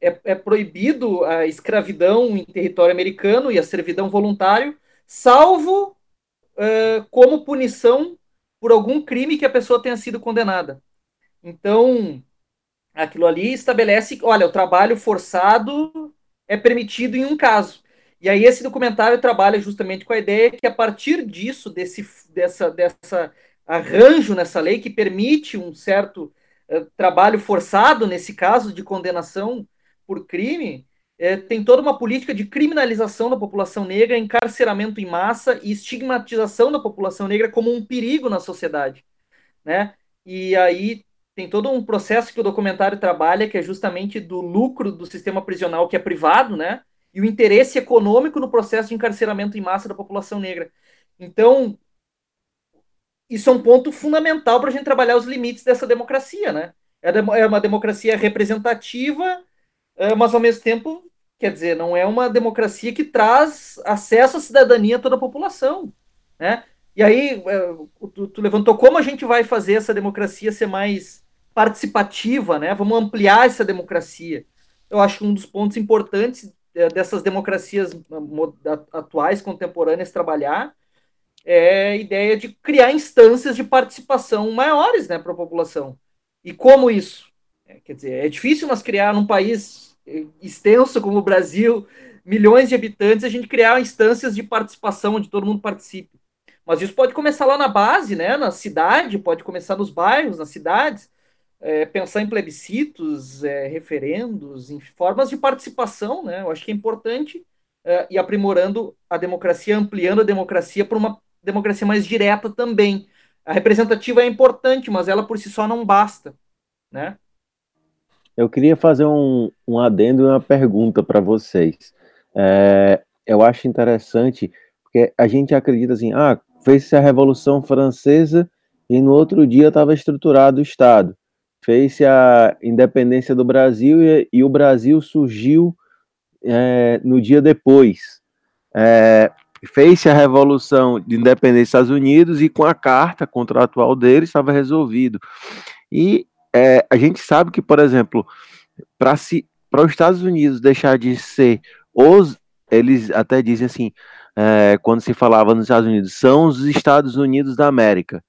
é, é, proibido a escravidão em território americano e a servidão voluntário, salvo uh, como punição por algum crime que a pessoa tenha sido condenada. Então, aquilo ali estabelece, olha, o trabalho forçado é permitido em um caso. E aí esse documentário trabalha justamente com a ideia que a partir disso, desse dessa, dessa arranjo nessa lei que permite um certo uh, trabalho forçado, nesse caso de condenação por crime, eh, tem toda uma política de criminalização da população negra, encarceramento em massa e estigmatização da população negra como um perigo na sociedade, né? E aí tem todo um processo que o documentário trabalha, que é justamente do lucro do sistema prisional que é privado, né? E o interesse econômico no processo de encarceramento em massa da população negra. Então, isso é um ponto fundamental para a gente trabalhar os limites dessa democracia, né? É, é uma democracia representativa, é, mas ao mesmo tempo, quer dizer, não é uma democracia que traz acesso à cidadania a toda a população, né? E aí, é, tu, tu levantou como a gente vai fazer essa democracia ser mais participativa, né? Vamos ampliar essa democracia. Eu acho que um dos pontos importantes é, dessas democracias atuais, contemporâneas, trabalhar é a ideia de criar instâncias de participação maiores né, para a população. E como isso? É, quer dizer, é difícil nós criar num país extenso como o Brasil, milhões de habitantes, a gente criar instâncias de participação onde todo mundo participe. Mas isso pode começar lá na base, né, na cidade, pode começar nos bairros, nas cidades, é, pensar em plebiscitos, é, referendos, em formas de participação, né? Eu acho que é importante é, e aprimorando a democracia, ampliando a democracia para uma democracia mais direta também. A representativa é importante, mas ela por si só não basta, né? Eu queria fazer um, um adendo e uma pergunta para vocês. É, eu acho interessante, porque a gente acredita assim, ah, fez-se a Revolução Francesa e no outro dia estava estruturado o Estado fez a independência do Brasil e, e o Brasil surgiu é, no dia depois. É, fez a revolução de independência dos Estados Unidos e com a carta contratual dele estava resolvido. E é, a gente sabe que, por exemplo, para os Estados Unidos deixar de ser os, eles até dizem assim, é, quando se falava nos Estados Unidos, são os Estados Unidos da América.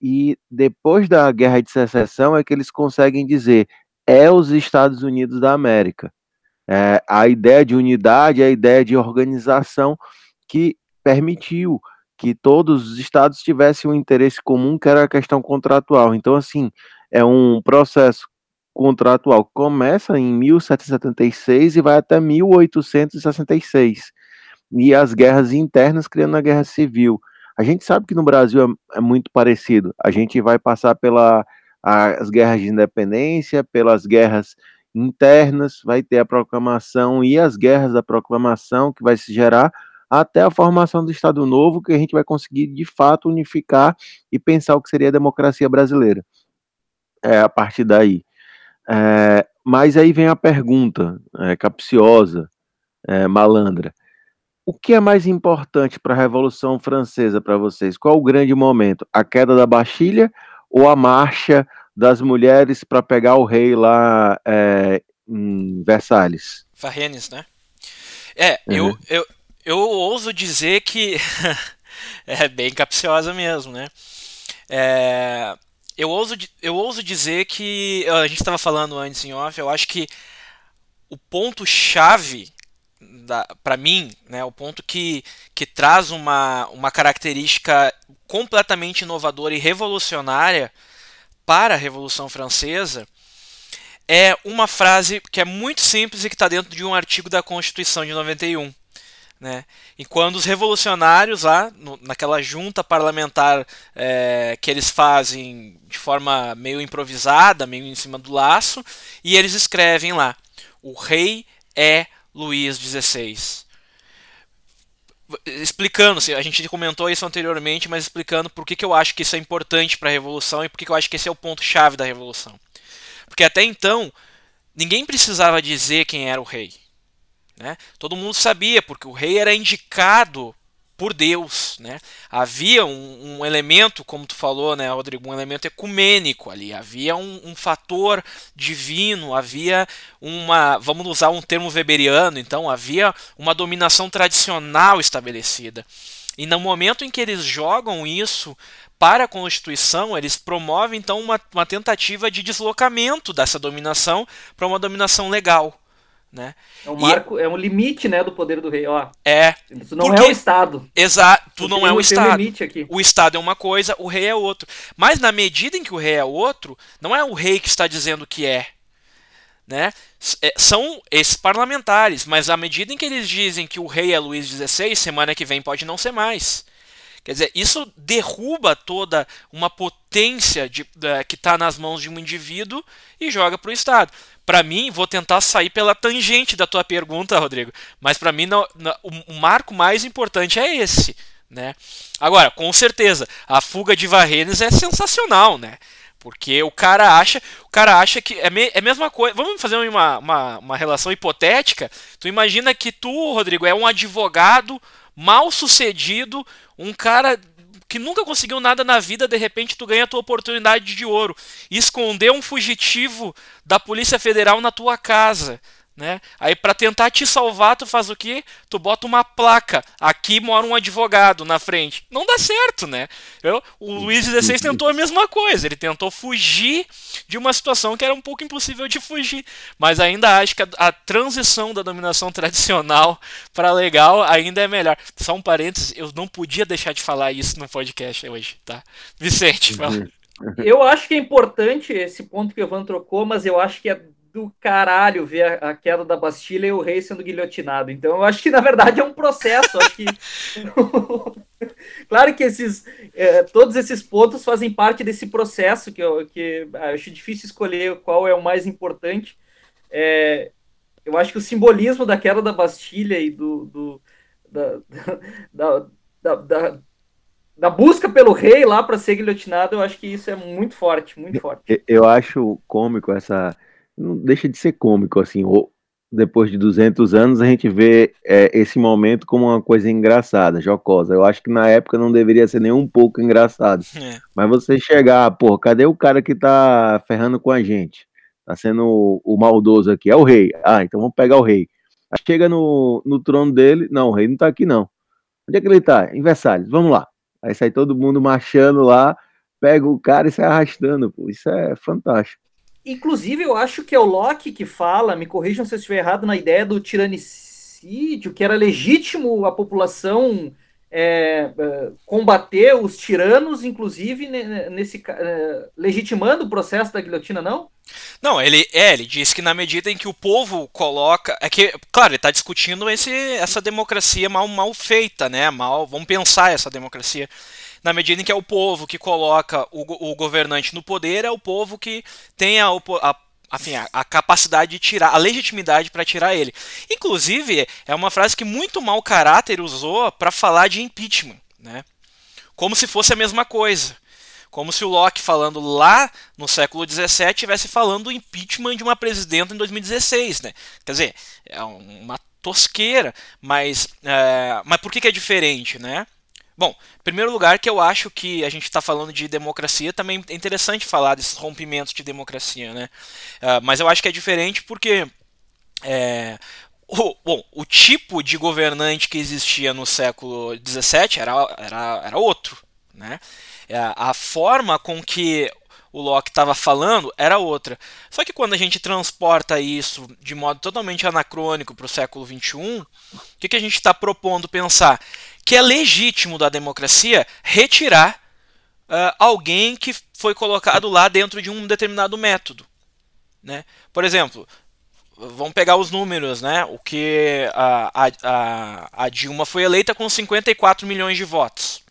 e depois da Guerra de Secessão é que eles conseguem dizer é os Estados Unidos da América. É, a ideia de unidade, a ideia de organização que permitiu que todos os estados tivessem um interesse comum, que era a questão contratual. Então, assim, é um processo contratual que começa em 1776 e vai até 1866. E as guerras internas criando a guerra civil. A gente sabe que no Brasil é, é muito parecido. A gente vai passar pelas guerras de independência, pelas guerras internas, vai ter a proclamação e as guerras da proclamação que vai se gerar até a formação do Estado Novo, que a gente vai conseguir de fato unificar e pensar o que seria a democracia brasileira. É a partir daí. É, mas aí vem a pergunta é, capciosa, é, malandra. O que é mais importante para a Revolução Francesa para vocês? Qual o grande momento? A queda da Bastilha ou a marcha das mulheres para pegar o rei lá é, em Versalhes? Farrenes, né? É, uhum. eu, eu, eu ouso dizer que é bem capciosa mesmo, né? É, eu, ouso, eu ouso dizer que a gente estava falando antes em off, eu acho que o ponto chave para mim, né, o ponto que, que traz uma, uma característica completamente inovadora e revolucionária para a Revolução Francesa é uma frase que é muito simples e que está dentro de um artigo da Constituição de 91. Né? E quando os revolucionários lá, no, naquela junta parlamentar é, que eles fazem de forma meio improvisada, meio em cima do laço, e eles escrevem lá: o rei é Luís XVI. Explicando, assim, a gente comentou isso anteriormente, mas explicando por que, que eu acho que isso é importante para a revolução e por que, que eu acho que esse é o ponto-chave da revolução. Porque até então, ninguém precisava dizer quem era o rei. Né? Todo mundo sabia, porque o rei era indicado por Deus. Né? Havia um, um, elemento, como tu falou, né, Rodrigo, um elemento ecumênico ali. Havia um, um, fator divino, havia uma, vamos usar um termo weberiano, então, havia uma dominação tradicional estabelecida. E no momento em que eles jogam isso para a Constituição, eles promovem então uma, uma tentativa de deslocamento dessa dominação para uma dominação legal. Né? É um marco, e, é um limite, né, do poder do rei, ó. É. Isso não porque, é o Estado. Exato, tu não é o Estado. O Estado é uma coisa, o rei é outro. Mas na medida em que o rei é outro, não é o rei que está dizendo que é. Né? É, são esses parlamentares, mas à medida em que eles dizem que o rei é Luís XVI, semana que vem pode não ser mais. Quer dizer, isso derruba toda uma potência de, que está nas mãos de um indivíduo e joga para o Estado. Para mim, vou tentar sair pela tangente da tua pergunta, Rodrigo, mas para mim não, não, o marco mais importante é esse. Né? Agora, com certeza, a fuga de Varrenes é sensacional, né? Porque o cara acha, o cara acha que é, me, é a mesma coisa. Vamos fazer uma, uma, uma relação hipotética. Tu imagina que tu, Rodrigo, é um advogado mal sucedido, um cara que nunca conseguiu nada na vida, de repente tu ganha a tua oportunidade de ouro. Esconder um fugitivo da Polícia Federal na tua casa. Né? Aí para tentar te salvar, tu faz o quê? Tu bota uma placa. Aqui mora um advogado na frente. Não dá certo, né? Eu, o Luiz XVI tentou a mesma coisa. Ele tentou fugir de uma situação que era um pouco impossível de fugir. Mas ainda acho que a, a transição da dominação tradicional para legal ainda é melhor. Só um parênteses, eu não podia deixar de falar isso no podcast hoje, tá? Vicente, fala. Eu acho que é importante esse ponto que o Ivan trocou, mas eu acho que é do caralho ver a, a, queda da Bastilha e o rei sendo guilhotinado. Então, eu acho que, na verdade, é um processo. acho que... claro que esses, é, todos esses pontos fazem parte desse processo que eu que, acho difícil escolher qual é o mais importante. É, eu acho que o simbolismo da queda da Bastilha e do, do da, da, da, da da busca pelo rei lá para ser guilhotinado, eu acho que isso é muito forte, muito forte. Eu acho cômico essa não deixa de ser cômico, assim, ou, depois de 200 anos a gente vê é, esse momento como uma coisa engraçada, jocosa. Eu acho que na época não deveria ser nem um pouco engraçado. É. Mas você chegar, pô, cadê o cara que tá ferrando com a gente? Tá sendo o, maldoso aqui, é o rei. Ah, então vamos pegar o rei. Aí chega no, no trono dele, não, o rei não tá aqui não. Onde é que ele tá? Em Versalhes, vamos lá. Aí sai todo mundo marchando lá, pega o cara e sai arrastando, pô. Isso é fantástico. Inclusive, eu acho que é o Locke que fala, me corrijam se eu estiver errado, na ideia do tiranicídio, que era legítimo a população é, é combater os tiranos, inclusive nesse é, legitimando o processo da guilhotina, não? Não, ele é, ele diz que na medida em que o povo coloca, é que, claro, ele está discutindo esse, essa democracia mal, mal feita, né? Mal, vamos pensar essa democracia na medida em que é o povo que coloca o, o governante no poder, é o povo que tem a, a enfim, a, a, capacidade de tirar, a legitimidade para tirar ele. Inclusive, é uma frase que muito mau caráter usou para falar de impeachment, né? Como se fosse a mesma coisa. Como se o Locke, falando lá no século XVII, estivesse falando do impeachment de uma presidenta em 2016, né? Quer dizer, é uma tosqueira, mas, é, mas por que, que é diferente, né? Bom, em primeiro lugar que eu acho que a gente está falando de democracia, também é interessante falar desses rompimentos de democracia, né? Uh, mas eu acho que é diferente porque é, o, bom, o tipo de governante que existia no século XVII era, era, era outro, né? É, a forma com que o Locke estava falando era outra. Só que quando a gente transporta isso de modo totalmente anacrônico para o século XXI, o que, que a gente está propondo pensar? Que é legítimo da democracia retirar uh, alguém que foi colocado lá dentro de um determinado método. Né? Por exemplo, vamos pegar os números, né? O que a, a, a Dilma foi eleita com 54 milhões de votos.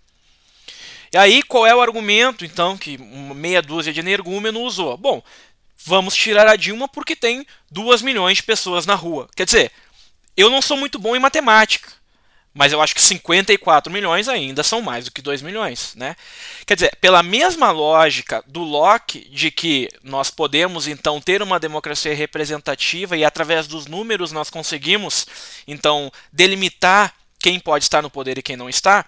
E aí, qual é o argumento, então, que meia dúzia de energúmeno usou? Bom, vamos tirar a Dilma porque tem duas milhões de pessoas na rua. Quer dizer, eu não sou muito bom em matemática, mas eu acho que 54 milhões ainda são mais do que 2 milhões, né? Quer dizer, pela mesma lógica do Locke de que nós podemos então ter uma democracia representativa e através dos números nós conseguimos então delimitar quem pode estar no poder e quem não está,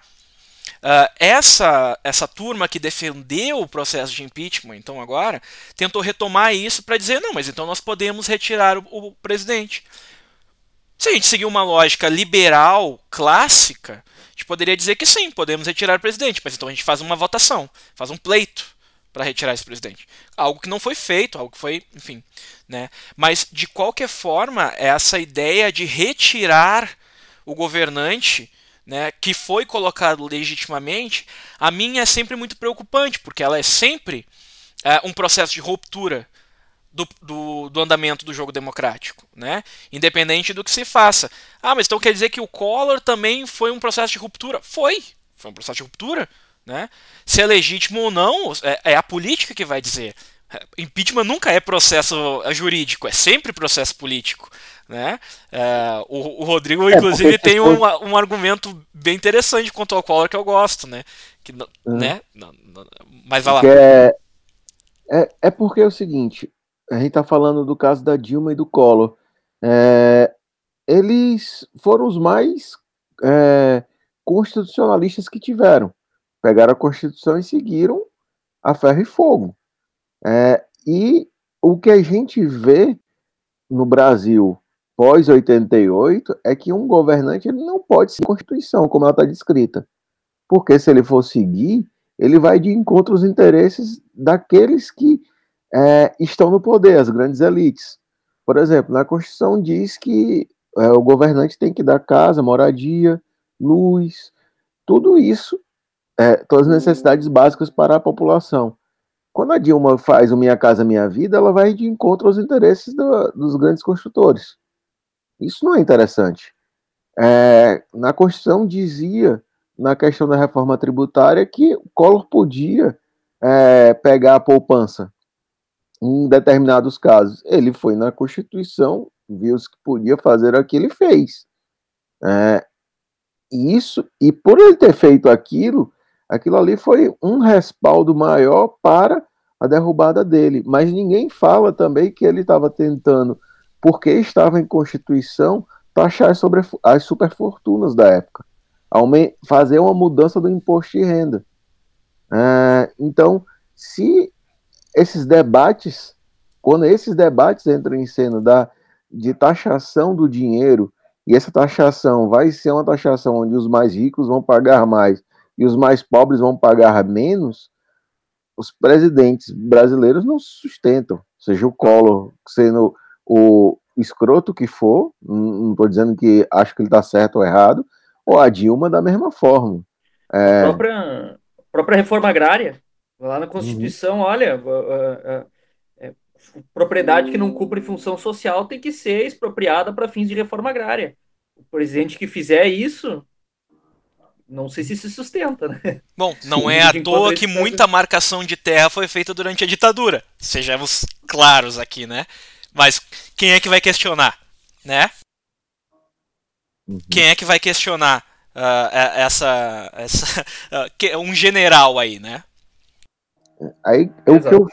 Uh, essa, essa turma que defendeu o processo de impeachment, então agora, tentou retomar isso para dizer: não, mas então nós podemos retirar o, o, presidente. Se a gente seguir uma lógica liberal clássica, a gente poderia dizer que sim, podemos retirar o presidente, mas então a gente faz uma votação, faz um pleito para retirar esse presidente. Algo que não foi feito, algo que foi, enfim. Né? Mas, de qualquer forma, essa ideia de retirar o governante né, que foi colocado legitimamente, a minha é sempre muito preocupante, porque ela é sempre é, um processo de ruptura do, do, do, andamento do jogo democrático, né? independente do que se faça. Ah, mas então quer dizer que o Collor também foi um processo de ruptura? Foi, foi um processo de ruptura. Né? Se é legítimo ou não, é, é a política que vai dizer. Impeachment nunca é processo jurídico, é sempre processo político. Né? É, o, o, Rodrigo, é, inclusive, tem um, um argumento bem interessante quanto ao Collor que eu gosto, né? Que, uhum. né? Mas vai lá. É, é, é, porque é o seguinte: a gente está falando do caso da Dilma e do Collor. É, eles foram os mais é, constitucionalistas que tiveram. Pegaram a Constituição e seguiram a ferro e fogo. É, e o que a gente vê no Brasil pós 88 é que um governante ele não pode a Constituição, como ela está descrita. Porque se ele for seguir, ele vai de encontro aos interesses daqueles que é, estão no poder, as grandes elites. Por exemplo, na Constituição diz que é, o governante tem que dar casa, moradia, luz, tudo isso, é, todas as necessidades básicas para a população. Quando a Dilma faz o Minha Casa Minha Vida, ela vai de encontro aos interesses do, dos grandes construtores. Isso não é interessante. É, na Constituição dizia, na questão da reforma tributária, que o Collor podia é, pegar a poupança em determinados casos. Ele foi na Constituição, viu que podia fazer aquilo e fez. É, isso, e por ele ter feito aquilo, aquilo ali foi um respaldo maior para a derrubada dele. Mas ninguém fala também que ele estava tentando porque estava em Constituição taxar sobre as superfortunas da época, fazer uma mudança do imposto de renda. É, então, se esses debates, quando esses debates entram em cena da, de taxação do dinheiro, e essa taxação vai ser uma taxação onde os mais ricos vão pagar mais e os mais pobres vão pagar menos, os presidentes brasileiros não se sustentam. Seja o Collor sendo o escroto que for, não estou dizendo que acho que ele está certo ou errado, ou a Dilma da mesma forma. É... A própria, própria reforma agrária, lá na Constituição, uhum. olha, é, propriedade que não cumpre função social tem que ser expropriada para fins de reforma agrária. O presidente que fizer isso, não sei se se sustenta, né? Bom, não é à toa que muita marcação de terra foi feita durante a ditadura. Sejamos claros aqui, né? Mas quem é que vai questionar, né? Uhum. Quem é que vai questionar uh, essa, essa uh, um general aí, né? Aí é o que eu,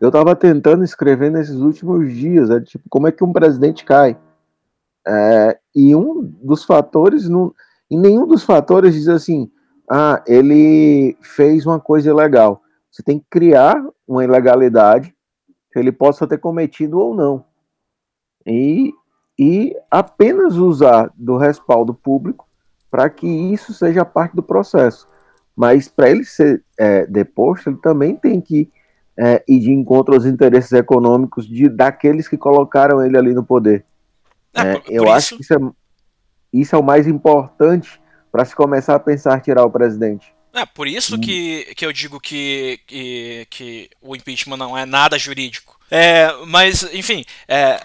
eu tava tentando escrever nesses últimos dias, é tipo, como é que um presidente cai? É, e um dos fatores, não, em nenhum dos fatores diz assim, ah, ele fez uma coisa ilegal. Você tem que criar uma ilegalidade que ele possa ter cometido ou não. E, e apenas usar do respaldo público para que isso seja parte do processo. Mas para ele ser é, deposto, ele também tem que é, ir de encontro aos interesses econômicos de, daqueles que colocaram ele ali no poder. É, por, eu por acho isso... que isso é, isso é o mais importante para se começar a pensar tirar o presidente. É, por isso hum. que, que eu digo que, que, que o impeachment não é nada jurídico. É, mas, enfim, é,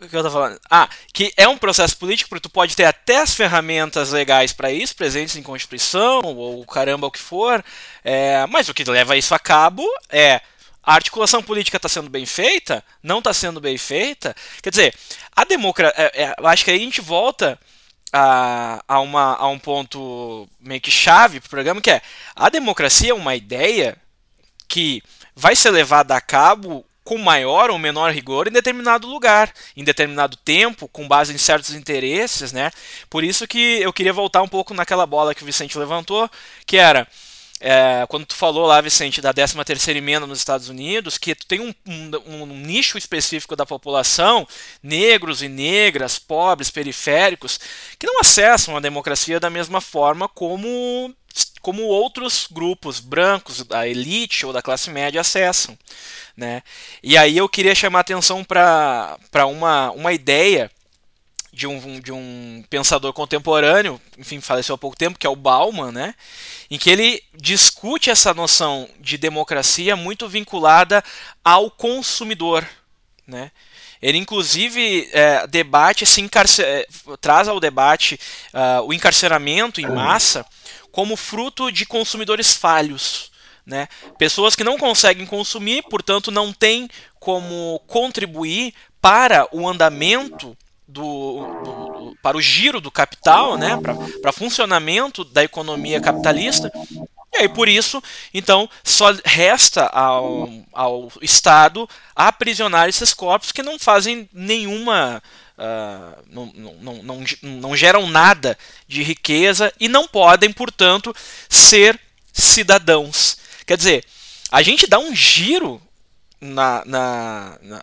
o que eu tô falando? Ah, que é um processo político porque tu pode ter até as ferramentas legais para isso, presentes em Constituição, ou caramba o que for, é, mas o que leva isso a cabo é a articulação política está sendo bem feita, não está sendo bem feita. Quer dizer, a democracia. É, é, acho que aí a gente volta a, a, uma, a um ponto meio que chave para o programa, que é a democracia é uma ideia que vai ser levada a cabo com maior ou menor rigor em determinado lugar, em determinado tempo, com base em certos interesses, né? Por isso que eu queria voltar um pouco naquela bola que o Vicente levantou, que era é, quando tu falou lá, Vicente, da 13 terceira emenda nos Estados Unidos, que tu tem um, um, um, nicho específico da população, negros e negras, pobres, periféricos, que não acessam a democracia da mesma forma como, como outros grupos brancos, da elite ou da classe média acessam. Né? E aí eu queria chamar atenção para uma, uma ideia de um, de um pensador contemporâneo, enfim, faleceu há pouco tempo, que é o Bauman, né? em que ele discute essa noção de democracia muito vinculada ao consumidor. Né? Ele, inclusive, é, debate, se é, traz ao debate uh, o encarceramento em massa como fruto de consumidores falhos. Né? Pessoas que não conseguem consumir, portanto, não têm como contribuir para o andamento do, do, para o giro do capital, né, para funcionamento da economia capitalista. E aí, por isso, então, só resta ao, ao Estado aprisionar esses corpos que não fazem nenhuma. Uh, não, não, não, não geram nada de riqueza e não podem, portanto, ser cidadãos. Quer dizer, a gente dá um giro na, na, na,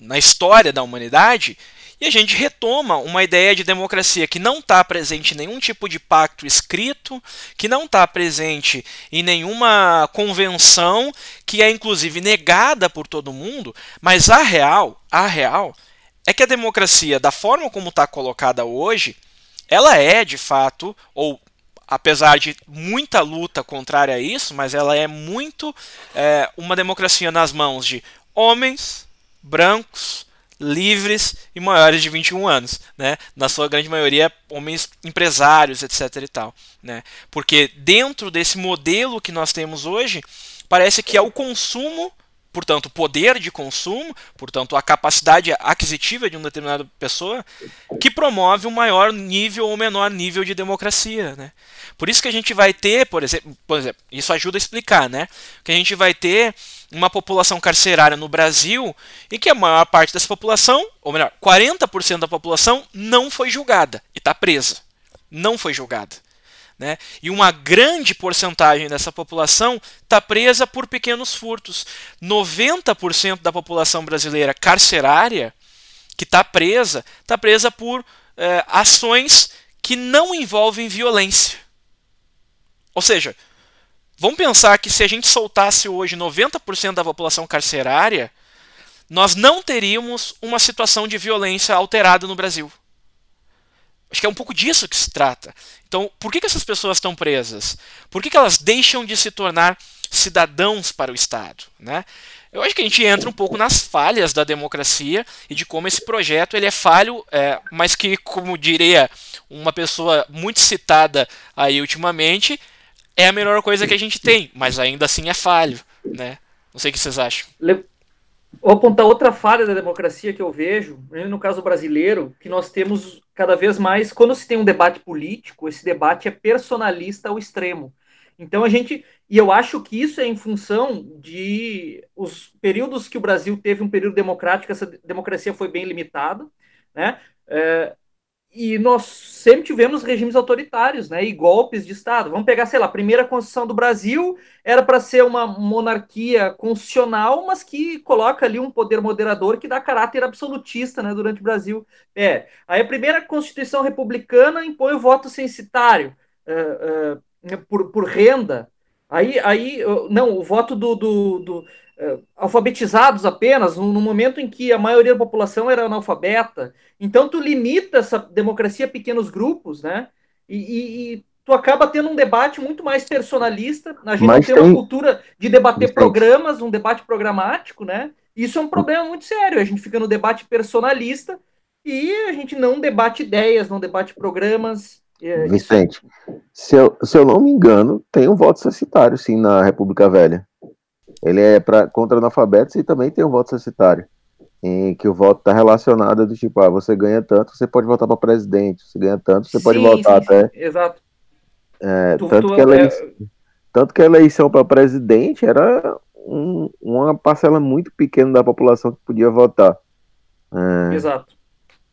na história da humanidade e a gente retoma uma ideia de democracia que não está presente em nenhum tipo de pacto escrito, que não está presente em nenhuma convenção, que é inclusive negada por todo mundo, mas a real, a real, é que a democracia, da forma como está colocada hoje, ela é de fato, ou apesar de muita luta contrária a isso, mas ela é muito é, uma democracia nas mãos de homens brancos livres e maiores de 21 anos, né? Na sua grande maioria, homens empresários, etc e tal, né? Porque dentro desse modelo que nós temos hoje, parece que é o consumo, portanto, o poder de consumo, portanto, a capacidade aquisitiva de uma determinada pessoa, que promove um maior nível ou menor nível de democracia, né? Por isso que a gente vai ter, por exemplo, por exemplo, isso ajuda a explicar, né? Que a gente vai ter uma população carcerária no Brasil em que a maior parte dessa população, ou melhor, 40% da população não foi julgada e está presa. Não foi julgada. Né? E uma grande porcentagem dessa população está presa por pequenos furtos. 90% da população brasileira carcerária que está presa, está presa por é, ações que não envolvem violência. Ou seja, vamos pensar que se a gente soltasse hoje 90% da população carcerária, nós não teríamos uma situação de violência alterada no Brasil. Acho que é um pouco disso que se trata. Então, por que, que essas pessoas estão presas? Por que, que elas deixam de se tornar cidadãos para o Estado? Né? Eu acho que a gente entra um pouco nas falhas da democracia e de como esse projeto ele é falho, é, mas que, como diria uma pessoa muito citada aí ultimamente, é a melhor coisa que a gente tem, mas ainda assim é falho. Né? Não sei o que vocês acham. Vou apontar outra falha da democracia que eu vejo, no caso brasileiro, que nós temos cada vez mais, quando se tem um debate político, esse debate é personalista ao extremo. Então a gente, e eu acho que isso é em função de os períodos que o Brasil teve um período democrático, essa democracia foi bem limitada, né? É, e nós sempre tivemos regimes autoritários, né, e golpes de Estado. Vamos pegar, sei lá, a primeira Constituição do Brasil era para ser uma monarquia constitucional, mas que coloca ali um poder moderador que dá caráter absolutista, né, durante o Brasil. É, aí a primeira Constituição republicana impõe o voto censitário uh, uh, por, por renda. Aí, aí, não, o voto do, do, do alfabetizados apenas, no, momento em que a maioria da população era analfabeta. Então, tu limita essa democracia a pequenos grupos, né? E, e, tu acaba tendo um debate muito mais personalista. A gente Mas não tem, tem uma cultura de debater programas, um debate programático, né? Isso é um problema muito sério. A gente fica no debate personalista e a gente não debate ideias, não debate programas. É, Vicente, se eu, se eu não me engano, tem um voto censitário, sim, na República Velha. Ele é para contra analfabetos e também tem um voto censitário. Em que o voto está relacionado do tipo, ah, você ganha tanto, você pode votar para presidente, você ganha tanto, você sim, pode votar sim, até. Sim, exato. É, tu, tanto, tu, que é... tanto que a eleição para presidente era um, uma parcela muito pequena da população que podia votar. É, exato.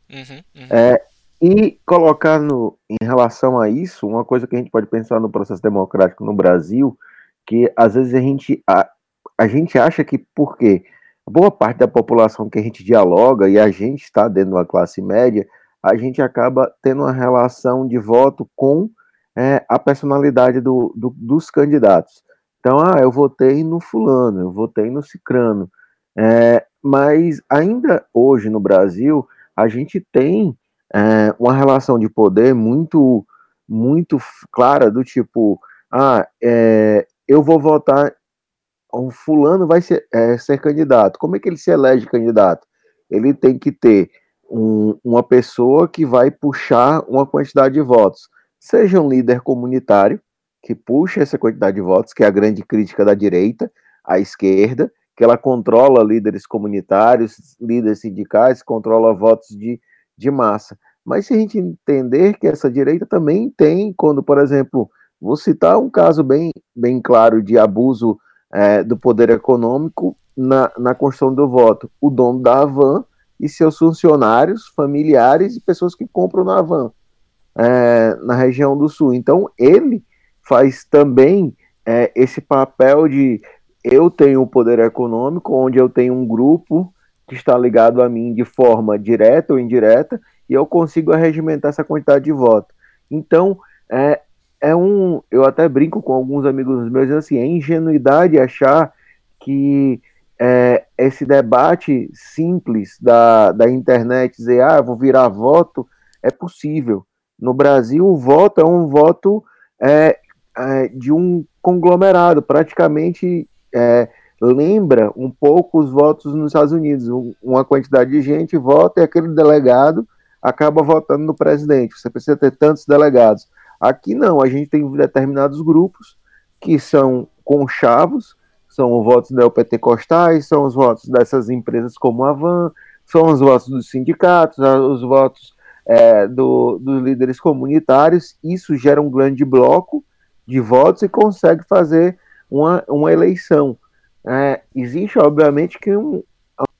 Uhum, uhum. É, e colocar no, em relação a isso, uma coisa que a gente pode pensar no processo democrático no Brasil, que às vezes a gente, a, a gente acha que porque boa parte da população que a gente dialoga e a gente está dentro de uma classe média, a gente acaba tendo uma relação de voto com é, a personalidade do, do, dos candidatos. Então, ah, eu votei no fulano, eu votei no cicrano. É, mas ainda hoje no Brasil, a gente tem é, uma relação de poder muito, muito clara do tipo, ah, é, eu vou votar, o fulano vai ser, é, ser candidato. Como é que ele se elege candidato? Ele tem que ter um, uma pessoa que vai puxar uma quantidade de votos, seja um líder comunitário que puxa essa quantidade de votos, que é a grande crítica da direita, à esquerda, que ela controla líderes comunitários, líderes sindicais, controla votos de de massa. Mas se a gente entender que essa direita também tem, quando, por exemplo, vou citar um caso bem, bem claro de abuso é, do poder econômico na, na construção do voto, o dono da Avan e seus funcionários, familiares e pessoas que compram na Avan, é, na região do Sul. Então, ele faz também é, esse papel de eu tenho o poder econômico, onde eu tenho um grupo que está ligado a mim de forma direta ou indireta, e eu consigo arregimentar essa quantidade de voto. Então, é, é um. Eu até brinco com alguns amigos meus assim, é ingenuidade achar que é, esse debate simples da, da internet, dizer, ah, vou virar voto, é possível. No Brasil, o voto é um voto é, é, de um conglomerado, praticamente é, lembra um pouco os votos nos Estados Unidos. Uma quantidade de gente vota e aquele delegado acaba votando no presidente. Você precisa ter tantos delegados. Aqui não, a gente tem determinados grupos que são conchavos, são os votos neopentecostais, são os votos dessas empresas como a Van, são os votos dos sindicatos, os votos é, do, dos líderes comunitários. Isso gera um grande bloco de votos e consegue fazer uma, uma eleição. É, existe, obviamente, que um,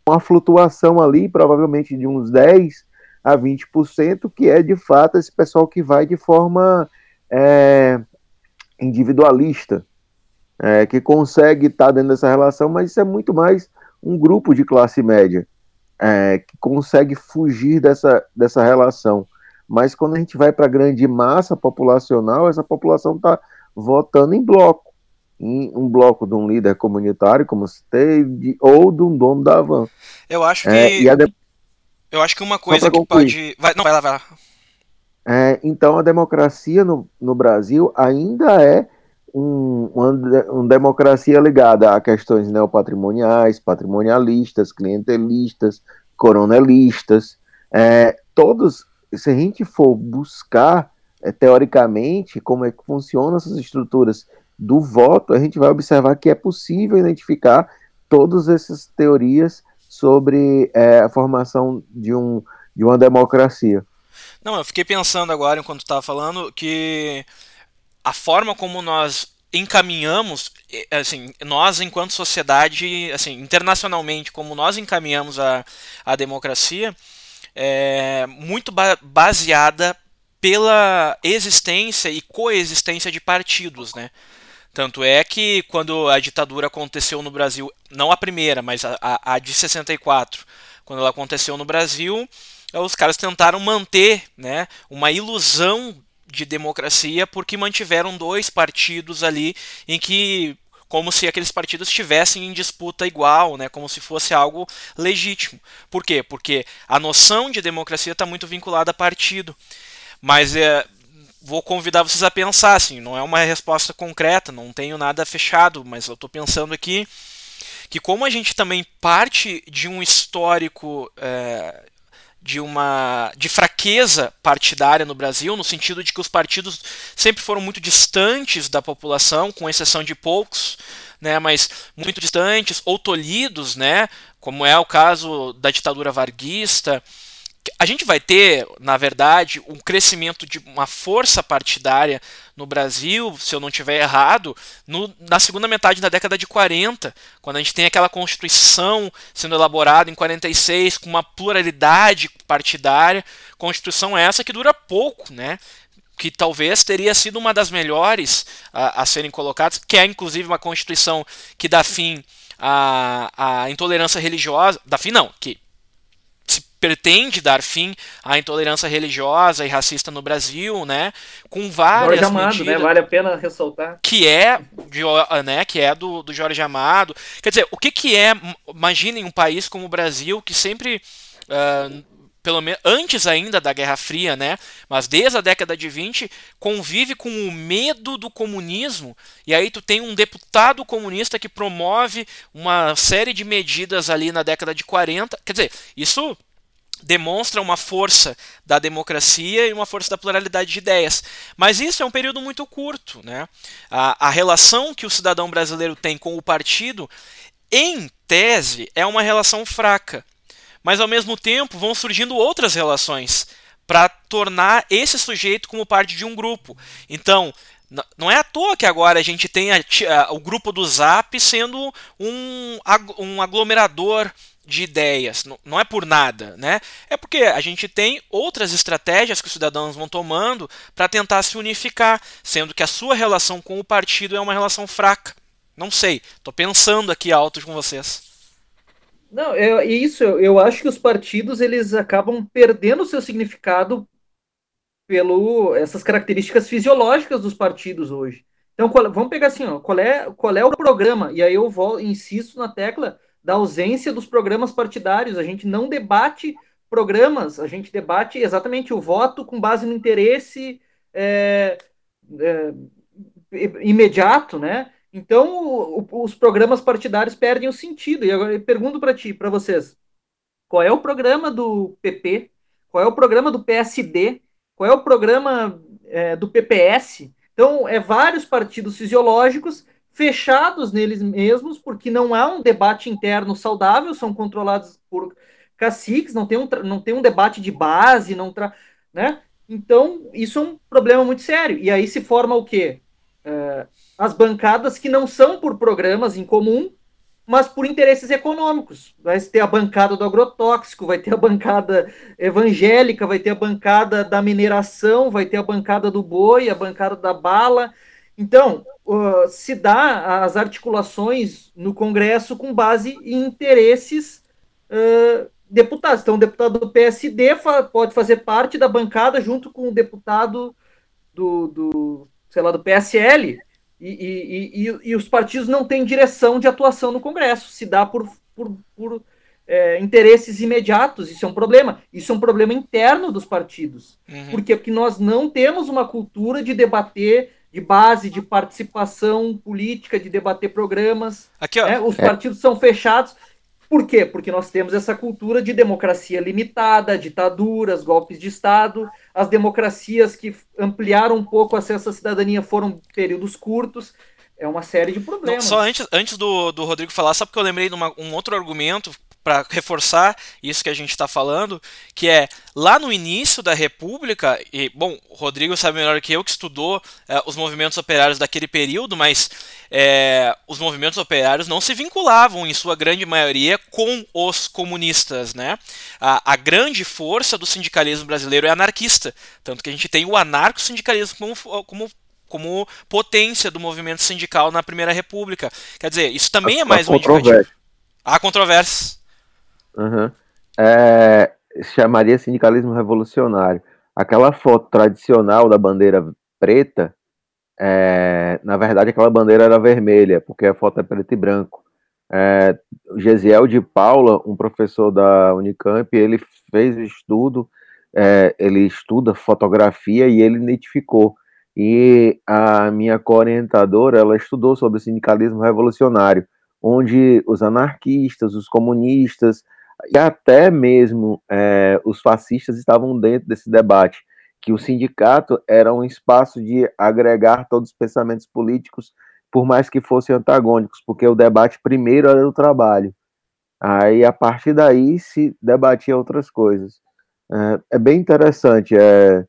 uma flutuação ali, provavelmente de uns 10 a 20%, que é de fato esse pessoal que vai de forma é, individualista, é, que consegue estar dentro dessa relação, mas isso é muito mais um grupo de classe média é, que consegue fugir dessa, dessa relação. Mas quando a gente vai para a grande massa populacional, essa população está votando em bloco. em um bloco de um líder comunitário, como citei, de, ou de um dono da van. Eu acho é, que. É, de... Eu acho que uma coisa que pode. Vai, não, vai lá, vai lá. É, então a democracia no, no Brasil ainda é um, uma, uma, democracia ligada a questões neopatrimoniais, patrimonialistas, clientelistas, coronelistas. É, todos, se a gente for buscar é, teoricamente como é que funcionam essas estruturas do voto, a gente vai observar que é possível identificar todas essas teorias sobre é, a formação de, um, de uma democracia. Não, eu fiquei pensando agora, enquanto estava falando, que a forma como nós encaminhamos, assim, nós enquanto sociedade, assim, internacionalmente, como nós encaminhamos a, a democracia, é muito ba baseada pela existência e coexistência de partidos, né? Tanto é que quando a ditadura aconteceu no Brasil, não a primeira, mas a, a, a de 64, quando ela aconteceu no Brasil, os caras tentaram manter né, uma ilusão de democracia porque mantiveram dois partidos ali em que como se aqueles partidos estivessem em disputa igual, né, como se fosse algo legítimo. Por quê? Porque a noção de democracia está muito vinculada a partido. Mas é, vou convidar vocês a pensar, assim, não é uma resposta concreta, não tenho nada fechado, mas eu estou pensando aqui que como a gente também parte de um histórico é, de uma de fraqueza partidária no Brasil, no sentido de que os partidos sempre foram muito distantes da população, com exceção de poucos, né, mas muito distantes ou tolhidos, né, como é o caso da ditadura varguista, a gente vai ter, na verdade, um crescimento de uma força partidária no Brasil, se eu não estiver errado, no, na segunda metade da década de 40, quando a gente tem aquela Constituição sendo elaborada em 46, com uma pluralidade partidária, Constituição essa que dura pouco, né? que talvez teria sido uma das melhores a, a serem colocadas, que é inclusive uma Constituição que dá fim à, à intolerância religiosa, dá fim não, que pretende dar fim à intolerância religiosa e racista no Brasil, né? Com várias Jorge Amado, medidas, né? Vale a pena ressaltar. Que é, de, né? Que é do, do Jorge Amado. Quer dizer, o que que é? Imaginem um país como o Brasil que sempre uh, pelo menos antes ainda da Guerra Fria, né? Mas desde a década de 20 convive com o medo do comunismo. E aí tu tem um deputado comunista que promove uma série de medidas ali na década de 40. Quer dizer, isso demonstra uma força da democracia e uma força da pluralidade de ideias. Mas isso é um período muito curto. Né? A, a relação que o cidadão brasileiro tem com o partido, em tese, é uma relação fraca. Mas ao mesmo tempo vão surgindo outras relações para tornar esse sujeito como parte de um grupo. Então, não é à toa que agora a gente tem a, a, o grupo do Zap sendo um, um aglomerador de ideias, não é por nada, né? É porque a gente tem outras estratégias que os cidadãos vão tomando para tentar se unificar, sendo que a sua relação com o partido é uma relação fraca. Não sei, estou pensando aqui alto com vocês. Não, é, isso. Eu, acho que os partidos eles acabam perdendo seu significado pelo essas características fisiológicas dos partidos hoje. Então, qual, vamos pegar assim, ó, qual é qual é o programa? E aí eu vou insisto na tecla da ausência dos programas partidários. A gente não debate programas, a gente debate exatamente o voto com base no interesse é, é, imediato, né? Então, o, os programas partidários perdem o sentido. E agora eu pergunto para ti, para vocês, qual é o programa do PP? Qual é o programa do PSD? Qual é o programa é, do PPS? Então, é vários partidos fisiológicos fechados neles mesmos, porque não há um debate interno saudável, são controlados por caciques, não tem um, não tem um debate de base, não tra, né? Então, isso é um problema muito sério. E aí se forma o quê? É, as bancadas que não são por programas em comum, mas por interesses econômicos. Vai ter a bancada do agrotóxico, vai ter a bancada evangélica, vai ter a bancada da mineração, vai ter a bancada do boi, a bancada da bala. Então, uh, se dá as articulações no Congresso com base em interesses uh, deputados. Então, o deputado do PSD fa pode fazer parte da bancada junto com o deputado do, do, sei lá, do PSL, E, e, e, e, os partidos não têm direção de atuação no Congresso, se dá por, por, por é, interesses imediatos, isso é um problema. Isso é um problema interno dos partidos. Uhum. Por quê? Porque nós não temos uma cultura de debater de base, de participação política, de debater programas. Aqui, né? Os é. partidos são fechados. Por quê? Porque nós temos essa cultura de democracia limitada, ditaduras, golpes de Estado. As democracias que ampliaram um pouco o acesso à cidadania foram períodos curtos. É uma série de problemas. Não, só antes, antes do, do Rodrigo falar, só porque eu lembrei de uma, um outro argumento para reforçar isso que a gente está falando, que é lá no início da República, e bom, o Rodrigo sabe melhor que eu que estudou é, os movimentos operários daquele período, mas é, os movimentos operários não se vinculavam, em sua grande maioria, com os comunistas. Né? A, a grande força do sindicalismo brasileiro é anarquista, tanto que a gente tem o anarco-sindicalismo como, como como potência do movimento sindical na Primeira República. Quer dizer, isso também é mais um indicativo. Há controvérsias. Uhum. É, chamaria sindicalismo revolucionário. Aquela foto tradicional da bandeira preta, é, na verdade aquela bandeira era vermelha, porque a foto é preto e branco. É, Gesiel de Paula, um professor da Unicamp, ele fez estudo, é, ele estuda fotografia e ele identificou. E a minha co-orientadora, ela estudou sobre sindicalismo revolucionário, onde os anarquistas, os comunistas, e até mesmo é, os fascistas estavam dentro desse debate, que o sindicato era um espaço de agregar todos os pensamentos políticos, por mais que fossem antagônicos, porque o debate primeiro era o trabalho. Aí, a partir daí, se debatia outras coisas. É, é bem interessante. É,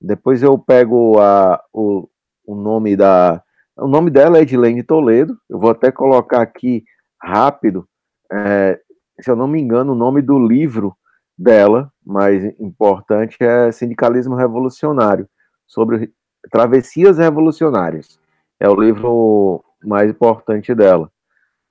depois eu pego a, o, o nome da. O nome dela é Edilene Toledo. Eu vou até colocar aqui rápido. É, se eu não me engano, o nome do livro dela, mais importante, é Sindicalismo Revolucionário, sobre travessias revolucionárias. É o livro mais importante dela.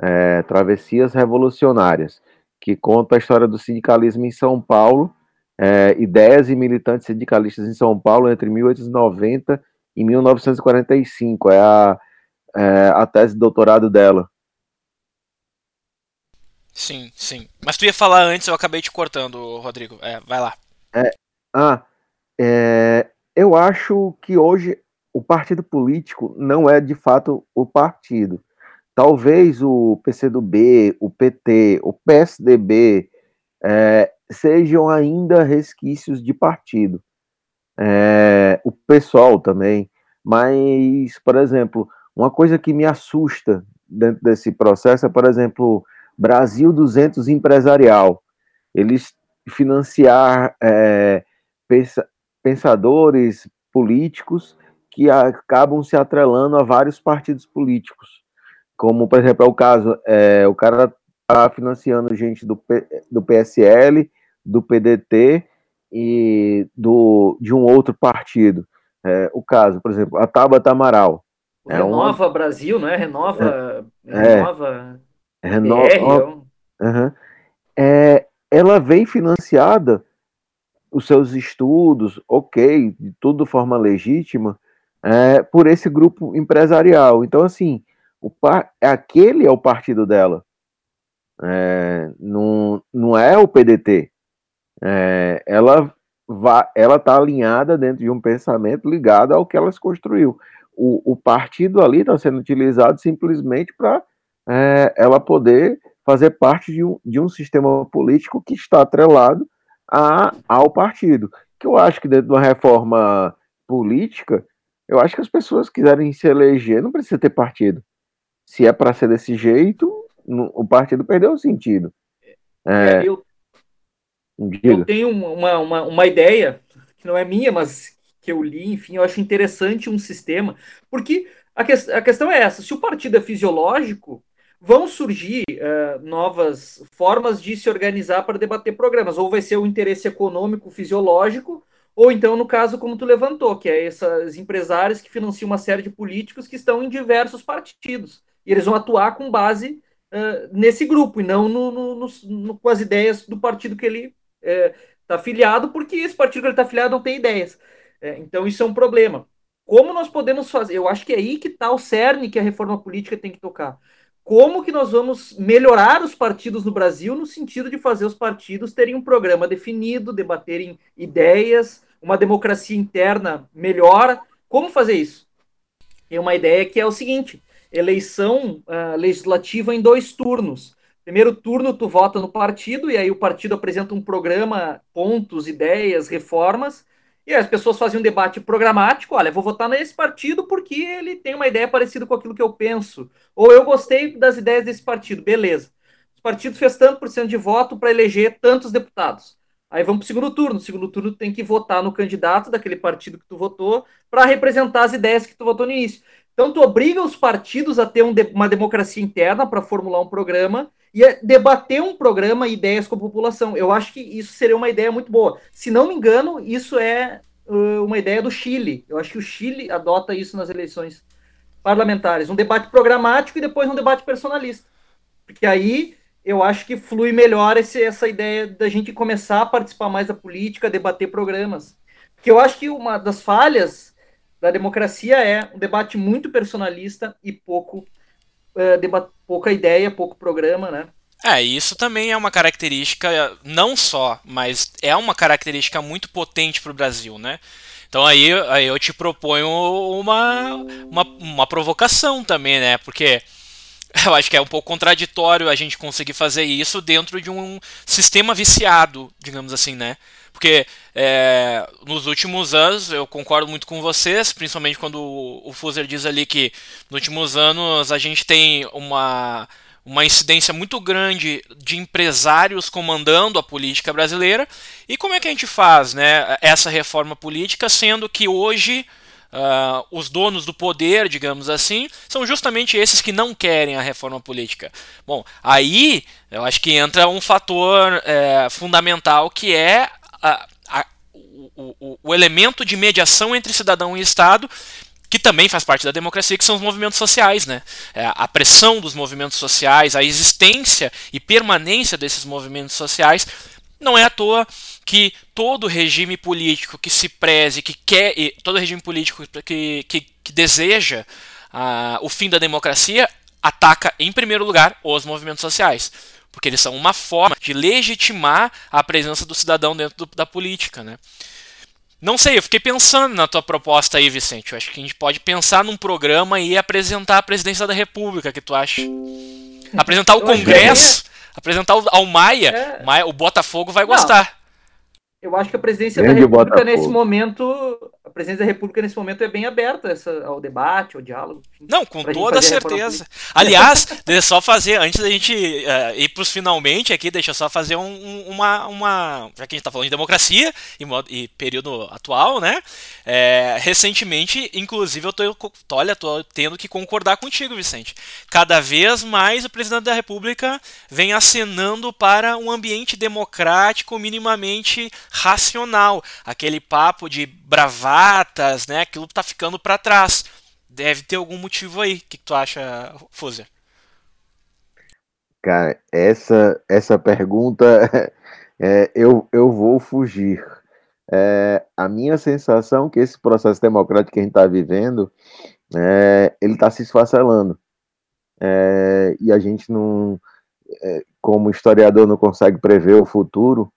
É, Travessias Revolucionárias, que conta a história do sindicalismo em São Paulo, é, ideias e militantes sindicalistas em São Paulo entre 1890 e 1945. É a, é a tese de doutorado dela. Sim, sim. Mas tu ia falar antes, eu acabei te cortando, Rodrigo. É, vai lá. É, ah, é, eu acho que hoje o partido político não é de fato o partido. Talvez o PCdoB, o PT, o PSDB é, sejam ainda resquícios de partido. É, o pessoal também. Mas, por exemplo, uma coisa que me assusta dentro desse processo é, por exemplo, Brasil 200 Empresarial. Eles financiar é, pensadores políticos que acabam se atrelando a vários partidos políticos. Como, por exemplo, é o caso, é, o cara está financiando gente do, do PSL, do PDT e do, de um outro partido. É, o caso, por exemplo, a Tabata Amaral. O é Renova uma... Brasil, não é? Renova. É, renova. Uhum. é, ela vem financiada os seus estudos, ok, de tudo de forma legítima, é, por esse grupo empresarial. Então, assim, o par, aquele é o partido dela. É, não, não é o PDT. É, ela ela está alinhada dentro de um pensamento ligado ao que ela construiu. O, o partido ali está sendo utilizado simplesmente para é, ela poder fazer parte de um, de um sistema político que está atrelado a, ao partido. Que eu acho que dentro de uma reforma política, eu acho que as pessoas quiserem se eleger, não precisa ter partido. Se é para ser desse jeito, o partido perdeu o sentido. É, é eu, eu, tenho uma, uma, uma ideia, que não é minha, mas que eu li, enfim, eu acho interessante um sistema, porque a, que, a questão é essa: se o partido é fisiológico, vão surgir uh, novas formas de se organizar para debater programas. Ou vai ser o interesse econômico, fisiológico, ou então, no caso, como tu levantou, que é esses empresários que financiam uma série de políticos que estão em diversos partidos. E eles vão atuar com base uh, nesse grupo, e não no, no, no, com as ideias do partido que ele está uh, afiliado, porque esse partido que ele está afiliado não tem ideias. Então, isso é um problema. como nós podemos fazer? Eu acho que é aí que está o cerne que a reforma política tem que tocar. Como que nós vamos melhorar os partidos no Brasil no sentido de fazer os partidos terem um programa definido, debaterem ideias, uma democracia interna melhor. Como fazer isso? Tem uma ideia que é o seguinte: eleição uh, legislativa em dois turnos. Primeiro turno, tu vota no partido, e aí o partido apresenta um programa, pontos, ideias, reformas, e as pessoas fazem um debate programático. Olha, vou votar nesse partido porque ele tem uma ideia parecida com aquilo que eu penso. Ou eu gostei das ideias desse partido. Beleza. Os partidos fez tanto por cento de voto para eleger tantos deputados. Aí vamos para o segundo turno. No segundo turno tem que votar no candidato daquele partido que tu votou para representar as ideias que tu votou no início. Então tu obriga os partidos a ter um de uma democracia interna para formular um programa e debater um programa e ideias com a população. Eu acho que isso seria uma ideia muito boa. Se não me engano, isso é uh, uma ideia do Chile. Eu acho que o Chile adota isso nas eleições parlamentares. Um debate programático e depois um debate personalista. Porque aí eu acho que flui melhor esse, essa ideia da gente começar a participar mais da política, debater programas. Porque eu acho que uma das falhas da democracia é um debate muito personalista e pouco uh, pouca ideia, pouco programa, né? É, isso também é uma característica, não só, mas é uma característica muito potente para o Brasil, né? Então aí, aí eu te proponho uma, uma, uma provocação também, né? Porque eu acho que é um pouco contraditório a gente conseguir fazer isso dentro de um sistema viciado, digamos assim, né? Porque é, nos últimos anos, eu concordo muito com vocês, principalmente quando o, Fuser diz ali que nos últimos anos a gente tem uma, uma incidência muito grande de empresários comandando a política brasileira. E como é que a gente faz né, essa reforma política, sendo que hoje. Uh, os donos do poder, digamos assim, são justamente esses que não querem a reforma política. Bom, aí eu acho que entra um fator é, fundamental que é a, o, o, o elemento de mediação entre cidadão e Estado que também faz parte da democracia, que são os movimentos sociais, né? É, a pressão dos movimentos sociais, a existência e permanência desses movimentos sociais, não é à toa que todo regime político que se preze, que quer, todo regime político que, que, que deseja uh, o fim da democracia, ataca em primeiro lugar os movimentos sociais porque eles são uma forma de legitimar a presença do cidadão dentro do, da política, né? Não sei, eu fiquei pensando na tua proposta aí, Vicente. Eu acho que a gente pode pensar num programa e apresentar a presidência da República, que tu acha? Apresentar o Congresso, apresentar ao Maia, é... Maia, o Botafogo vai gostar. Eu acho que a presidência Grande da República Botafogo. nesse momento, presidência da República nesse momento é bem aberta essa, ao debate, ao diálogo. Enfim, Não, com toda certeza. Aliás, deixa só fazer, antes da gente uh, ir para os finalmente aqui, deixa eu só fazer um, uma, uma. Já que a gente está falando de democracia e, e, período atual, né? É, recentemente, inclusive, eu tô, olha, tô tendo que concordar contigo, Vicente. Cada vez mais o presidente da República vem acenando para um ambiente democrático minimamente racional. Aquele papo de bravatas, né? Aquilo tá ficando para trás. Deve ter algum motivo aí. O que, que tu acha, Fuser? Cara, essa, essa pergunta é, eu, eu vou fugir. É, a minha sensação é que esse processo democrático que a gente está vivendo, é, ele está se esfacelando. É, e a gente não, é, como historiador, não consegue prever o futuro,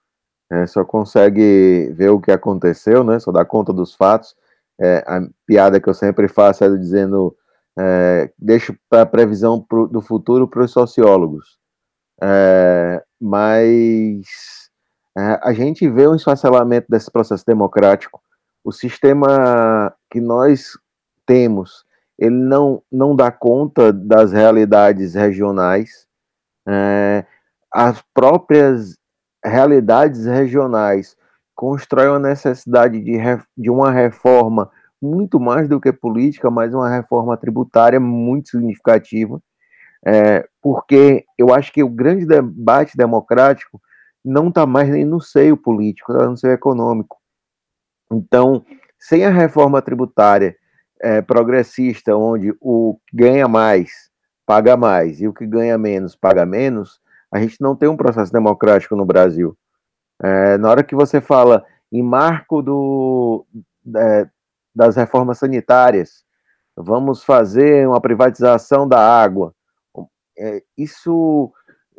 é, só consegue ver o que aconteceu, né? Só dá conta dos fatos. É, a piada que eu sempre faço é dizendo é, deixo para previsão pro, do futuro para os sociólogos. É, mas é, a gente vê um esfacelamento desse processo democrático. O sistema que nós temos, ele não, não dá conta das realidades regionais. É, as próprias realidades regionais constrói uma necessidade de, de uma reforma muito mais do que política, mas uma reforma tributária muito significativa, é, porque eu acho que o grande debate democrático não está mais nem no seio político, está no seio econômico. Então, sem a reforma tributária é, progressista, onde o que ganha mais paga mais e o que ganha menos paga menos, a gente não tem um processo democrático no Brasil. É, na hora que você fala em marco do, é, das reformas sanitárias, vamos fazer uma privatização da água. É, isso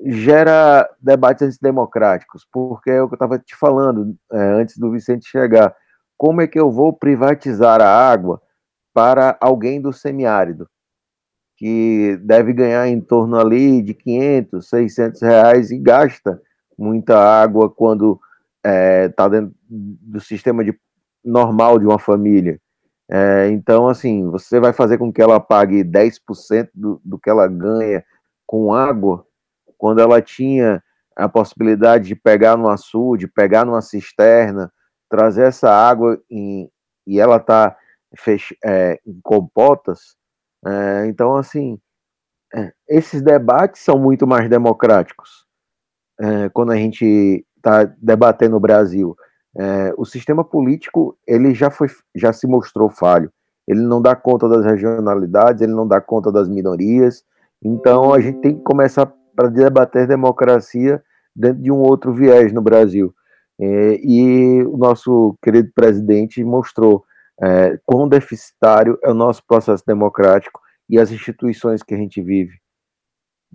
gera debates antidemocráticos, porque é o que eu estava te falando é, antes do Vicente chegar. Como é que eu vou privatizar a água para alguém do semiárido, que deve ganhar em torno ali de 500, 600 reais e gasta muita água quando está é, tá dentro do sistema de, normal de uma família. É, então, assim, você vai fazer com que ela pague 10% do, do que ela ganha com água, quando ela tinha a possibilidade de pegar no açude, pegar numa cisterna, trazer essa água em, e ela está é, em compotas. É, então, assim, é, esses debates são muito mais democráticos é, quando a gente está debatendo no Brasil. É, o sistema político ele já foi, já se mostrou falho. Ele não dá conta das regionalidades, ele não dá conta das minorias. Então a gente tem que começar para debater democracia dentro de um outro viés no Brasil. É, e o nosso querido presidente mostrou é, quão deficitário é o nosso processo democrático e as instituições que a gente vive.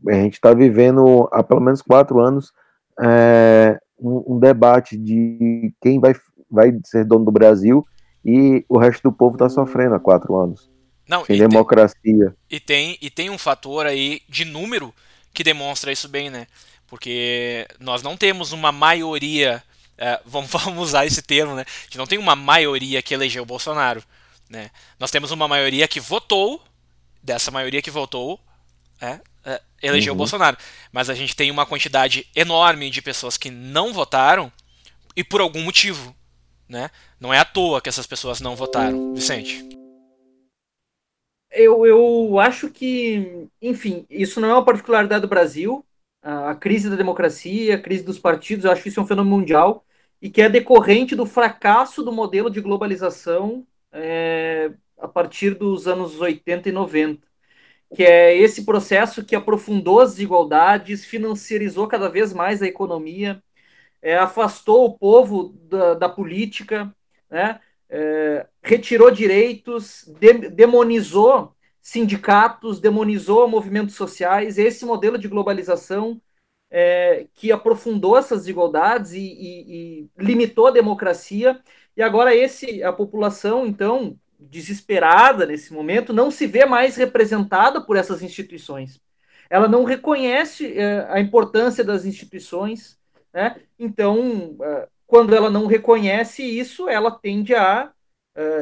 A gente está vivendo há pelo menos quatro anos é, um, um, debate de quem vai, vai ser dono do Brasil e o resto do povo está sofrendo há quatro anos. Não, sem e democracia. Tem, e, tem, e tem um fator aí de número que demonstra isso bem, né? Porque nós não temos uma maioria, é, vamos, vamos usar esse termo, né? A gente não tem uma maioria que elegeu o Bolsonaro. Né? Nós temos uma maioria que votou, dessa maioria que votou, é, é, elegeu uhum. o Bolsonaro. Mas a gente tem uma quantidade enorme de pessoas que não votaram e por algum motivo. Né? Não é à toa que essas pessoas não votaram. Vicente. Eu, eu acho que, enfim, isso não é uma particularidade do Brasil. A, crise da democracia, a crise dos partidos, eu acho que isso é um fenômeno mundial e que é decorrente do fracasso do modelo de globalização é, a partir dos anos 80 e 90 que é esse processo que aprofundou as desigualdades, financiarizou cada vez mais a economia, é, afastou o povo da, da política, né? É, retirou direitos, de, demonizou sindicatos, demonizou movimentos sociais. Esse modelo de globalização é, que aprofundou essas desigualdades e, e, e, limitou a democracia. E agora esse a população então desesperada nesse momento, não se vê mais representada por essas instituições. Ela não reconhece é, a importância das instituições, né? Então, é, quando ela não reconhece isso, ela tende a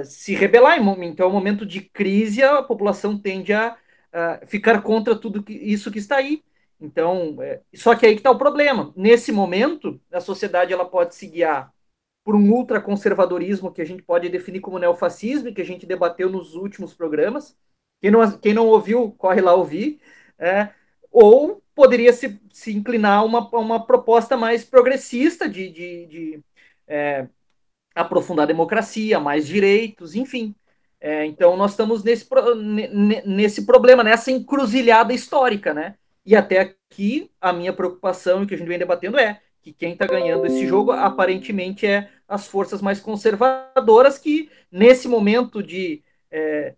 se rebelar. Então, é um momento de crise, a população tende a uh, ficar contra tudo que, isso que está aí. Então, é, só que aí que está o problema. Nesse momento, a sociedade ela pode se guiar por um ultraconservadorismo que a gente pode definir como neofascismo, que a gente debateu nos últimos programas. Quem não, quem não ouviu, corre lá ouvir. É, ou poderia se, se inclinar a uma, uma proposta mais progressista de, de, de é, aprofundar a democracia, mais direitos, enfim. É, então, nós estamos nesse, nesse problema, nessa encruzilhada histórica, né? E até aqui, a minha preocupação, e que a gente vem debatendo, é que quem está ganhando esse jogo aparentemente é as forças mais conservadoras que nesse momento de é,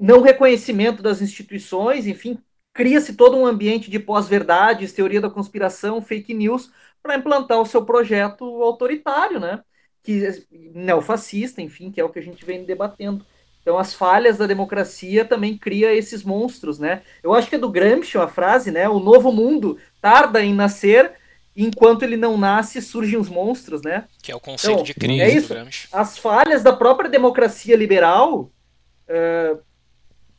não reconhecimento das instituições, enfim, cria-se todo um ambiente de pós-verdades, teoria da conspiração, fake news para implantar o seu projeto autoritário, né? Que neofascista, enfim, que é o que a gente vem debatendo. Então, as falhas da democracia também cria esses monstros, né? Eu acho que é do Gramsci a frase, né? O novo mundo tarda em nascer, enquanto ele não nasce, surgem os monstros, né? Que é o conceito então, de crise é isso. As falhas da própria democracia liberal uh,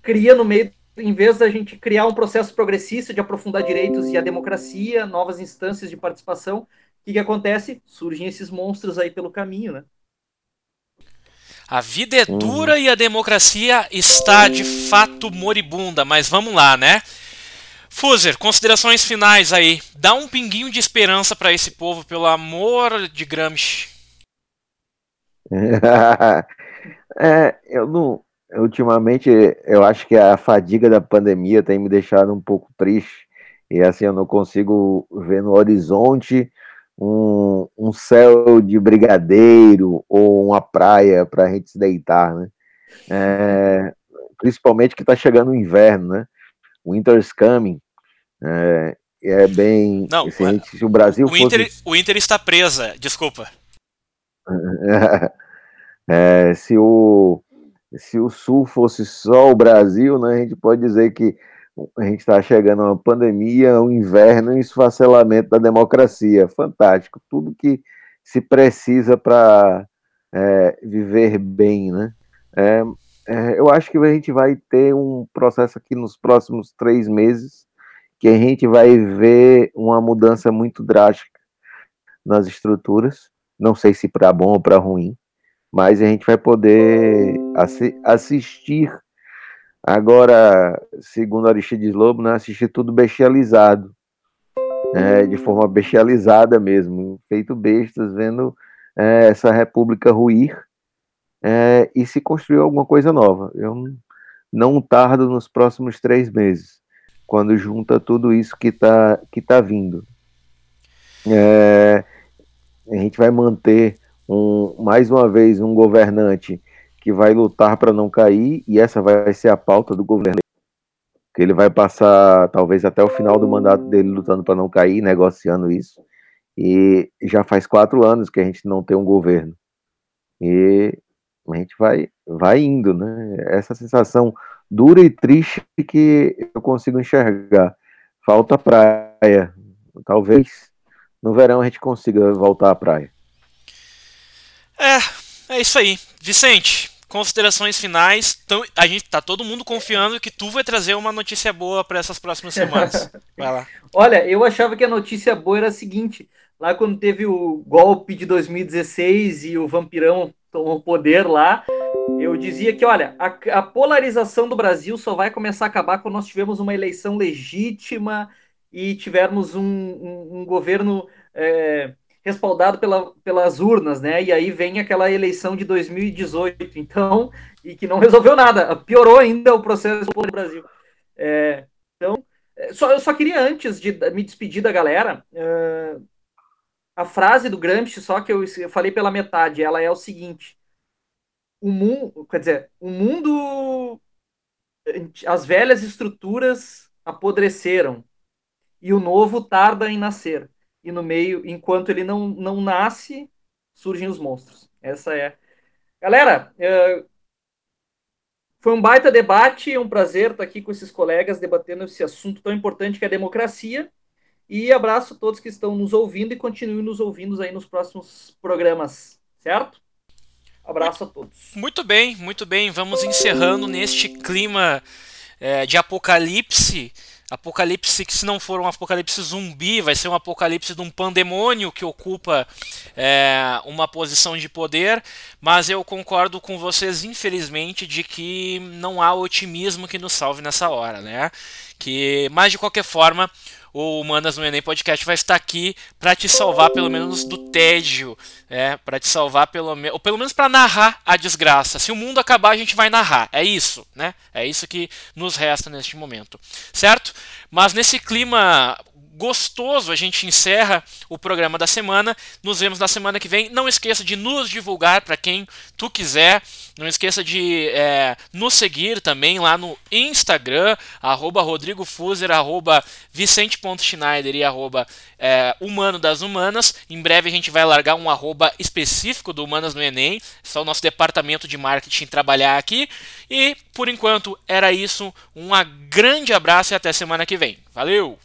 cria no meio, em vez da gente criar um processo progressista de aprofundar direitos e a democracia, novas instâncias de participação, o que, que acontece? Surgem esses monstros aí pelo caminho, né? A vida é dura e a democracia está de fato moribunda, mas vamos lá, né? Fuser, considerações finais aí. Dá um pinguinho de esperança para esse povo, pelo amor de Gramsci. é, eu não. Ultimamente, eu acho que a fadiga da pandemia tem me deixado um pouco triste. E assim, eu não consigo ver no horizonte um, um céu de brigadeiro ou uma praia para a gente se deitar, né? É, principalmente que está chegando o inverno, né? Winter's coming. É, é bem. Não, se, gente, se o Brasil o, Inter, fosse... o Inter está presa, desculpa. É, se, o, se o Sul fosse só o Brasil, né, a gente pode dizer que a gente está chegando a uma pandemia, um inverno e um esfacelamento da democracia. Fantástico. Tudo que se precisa para é, viver bem, né? É, é, eu acho que a gente vai ter um processo aqui nos próximos três meses que a gente vai ver uma mudança muito drástica nas estruturas. Não sei se para bom ou para ruim, mas a gente vai poder assi assistir. Agora, segundo Aristides Lobo, né, assistir tudo bestializado, é, de forma bestializada mesmo, feito bestas, vendo é, essa república ruir é, e se construir alguma coisa nova. Eu não tardo nos próximos três meses, quando junta tudo isso que está que tá vindo. É, a gente vai manter um, mais uma vez um governante que vai lutar para não cair, e essa vai ser a pauta do governo. Que ele vai passar talvez até o final do mandato dele lutando para não cair, negociando isso. E já faz quatro anos que a gente não tem um governo. E a gente vai, vai indo, né? Essa sensação dura e triste que eu consigo enxergar. Falta praia. Talvez no verão a gente consiga voltar à praia. É, é isso aí. Vicente, considerações finais. Então, a gente tá todo mundo confiando que tu vai trazer uma notícia boa para essas próximas semanas. Vai lá. Olha, eu achava que a notícia boa era a seguinte: lá quando teve o golpe de 2016 e o vampirão tomou o poder lá, eu dizia que, olha, a, a, polarização do Brasil só vai começar a acabar quando nós tivermos uma eleição legítima e tivermos um, um, um governo é, respaldado pela, pelas urnas, né? E aí vem aquela eleição de 2018, então, e que não resolveu nada, piorou ainda o processo do Brasil. É, então, é, só, eu só queria, antes de me despedir da galera, uh, a frase do Gramsci, só que eu, eu falei pela metade, ela é o seguinte: o mundo, quer dizer, o mundo, as velhas estruturas apodreceram e o novo tarda em nascer. E no meio, enquanto ele não, não nasce, surgem os monstros. Essa é. Galera, é... foi um baita debate, é um prazer estar aqui com esses colegas debatendo esse assunto tão importante que é a democracia. E abraço a todos que estão nos ouvindo e continuem nos ouvindo aí nos próximos programas, certo? Abraço a todos. Muito bem, muito bem. Vamos encerrando neste clima é, de apocalipse. Apocalipse que se não for um apocalipse zumbi, vai ser um apocalipse de um pandemônio que ocupa é, uma posição de poder, mas eu concordo com vocês, infelizmente, de que não há otimismo que nos salve nessa hora, né? Que, mas de qualquer forma, o Humanas no Enem Podcast vai estar aqui para te salvar pelo menos do tédio, é, para te salvar pelo menos, ou pelo menos para narrar a desgraça. Se o mundo acabar, a gente vai narrar. É isso, né? É isso que nos resta neste momento, certo? Mas nesse clima gostoso, a gente encerra o programa da semana. Nos vemos na semana que vem. Não esqueça de nos divulgar para quem tu quiser. Não esqueça de é, nos seguir também lá no Instagram, arroba Rodrigo Fuser, arroba Vicente.schneider e arroba é, Humano das Humanas. Em breve a gente vai largar um arroba específico do Humanas no Enem. Só o nosso departamento de marketing trabalhar aqui. E por enquanto era isso. Um grande abraço e até semana que vem. Valeu!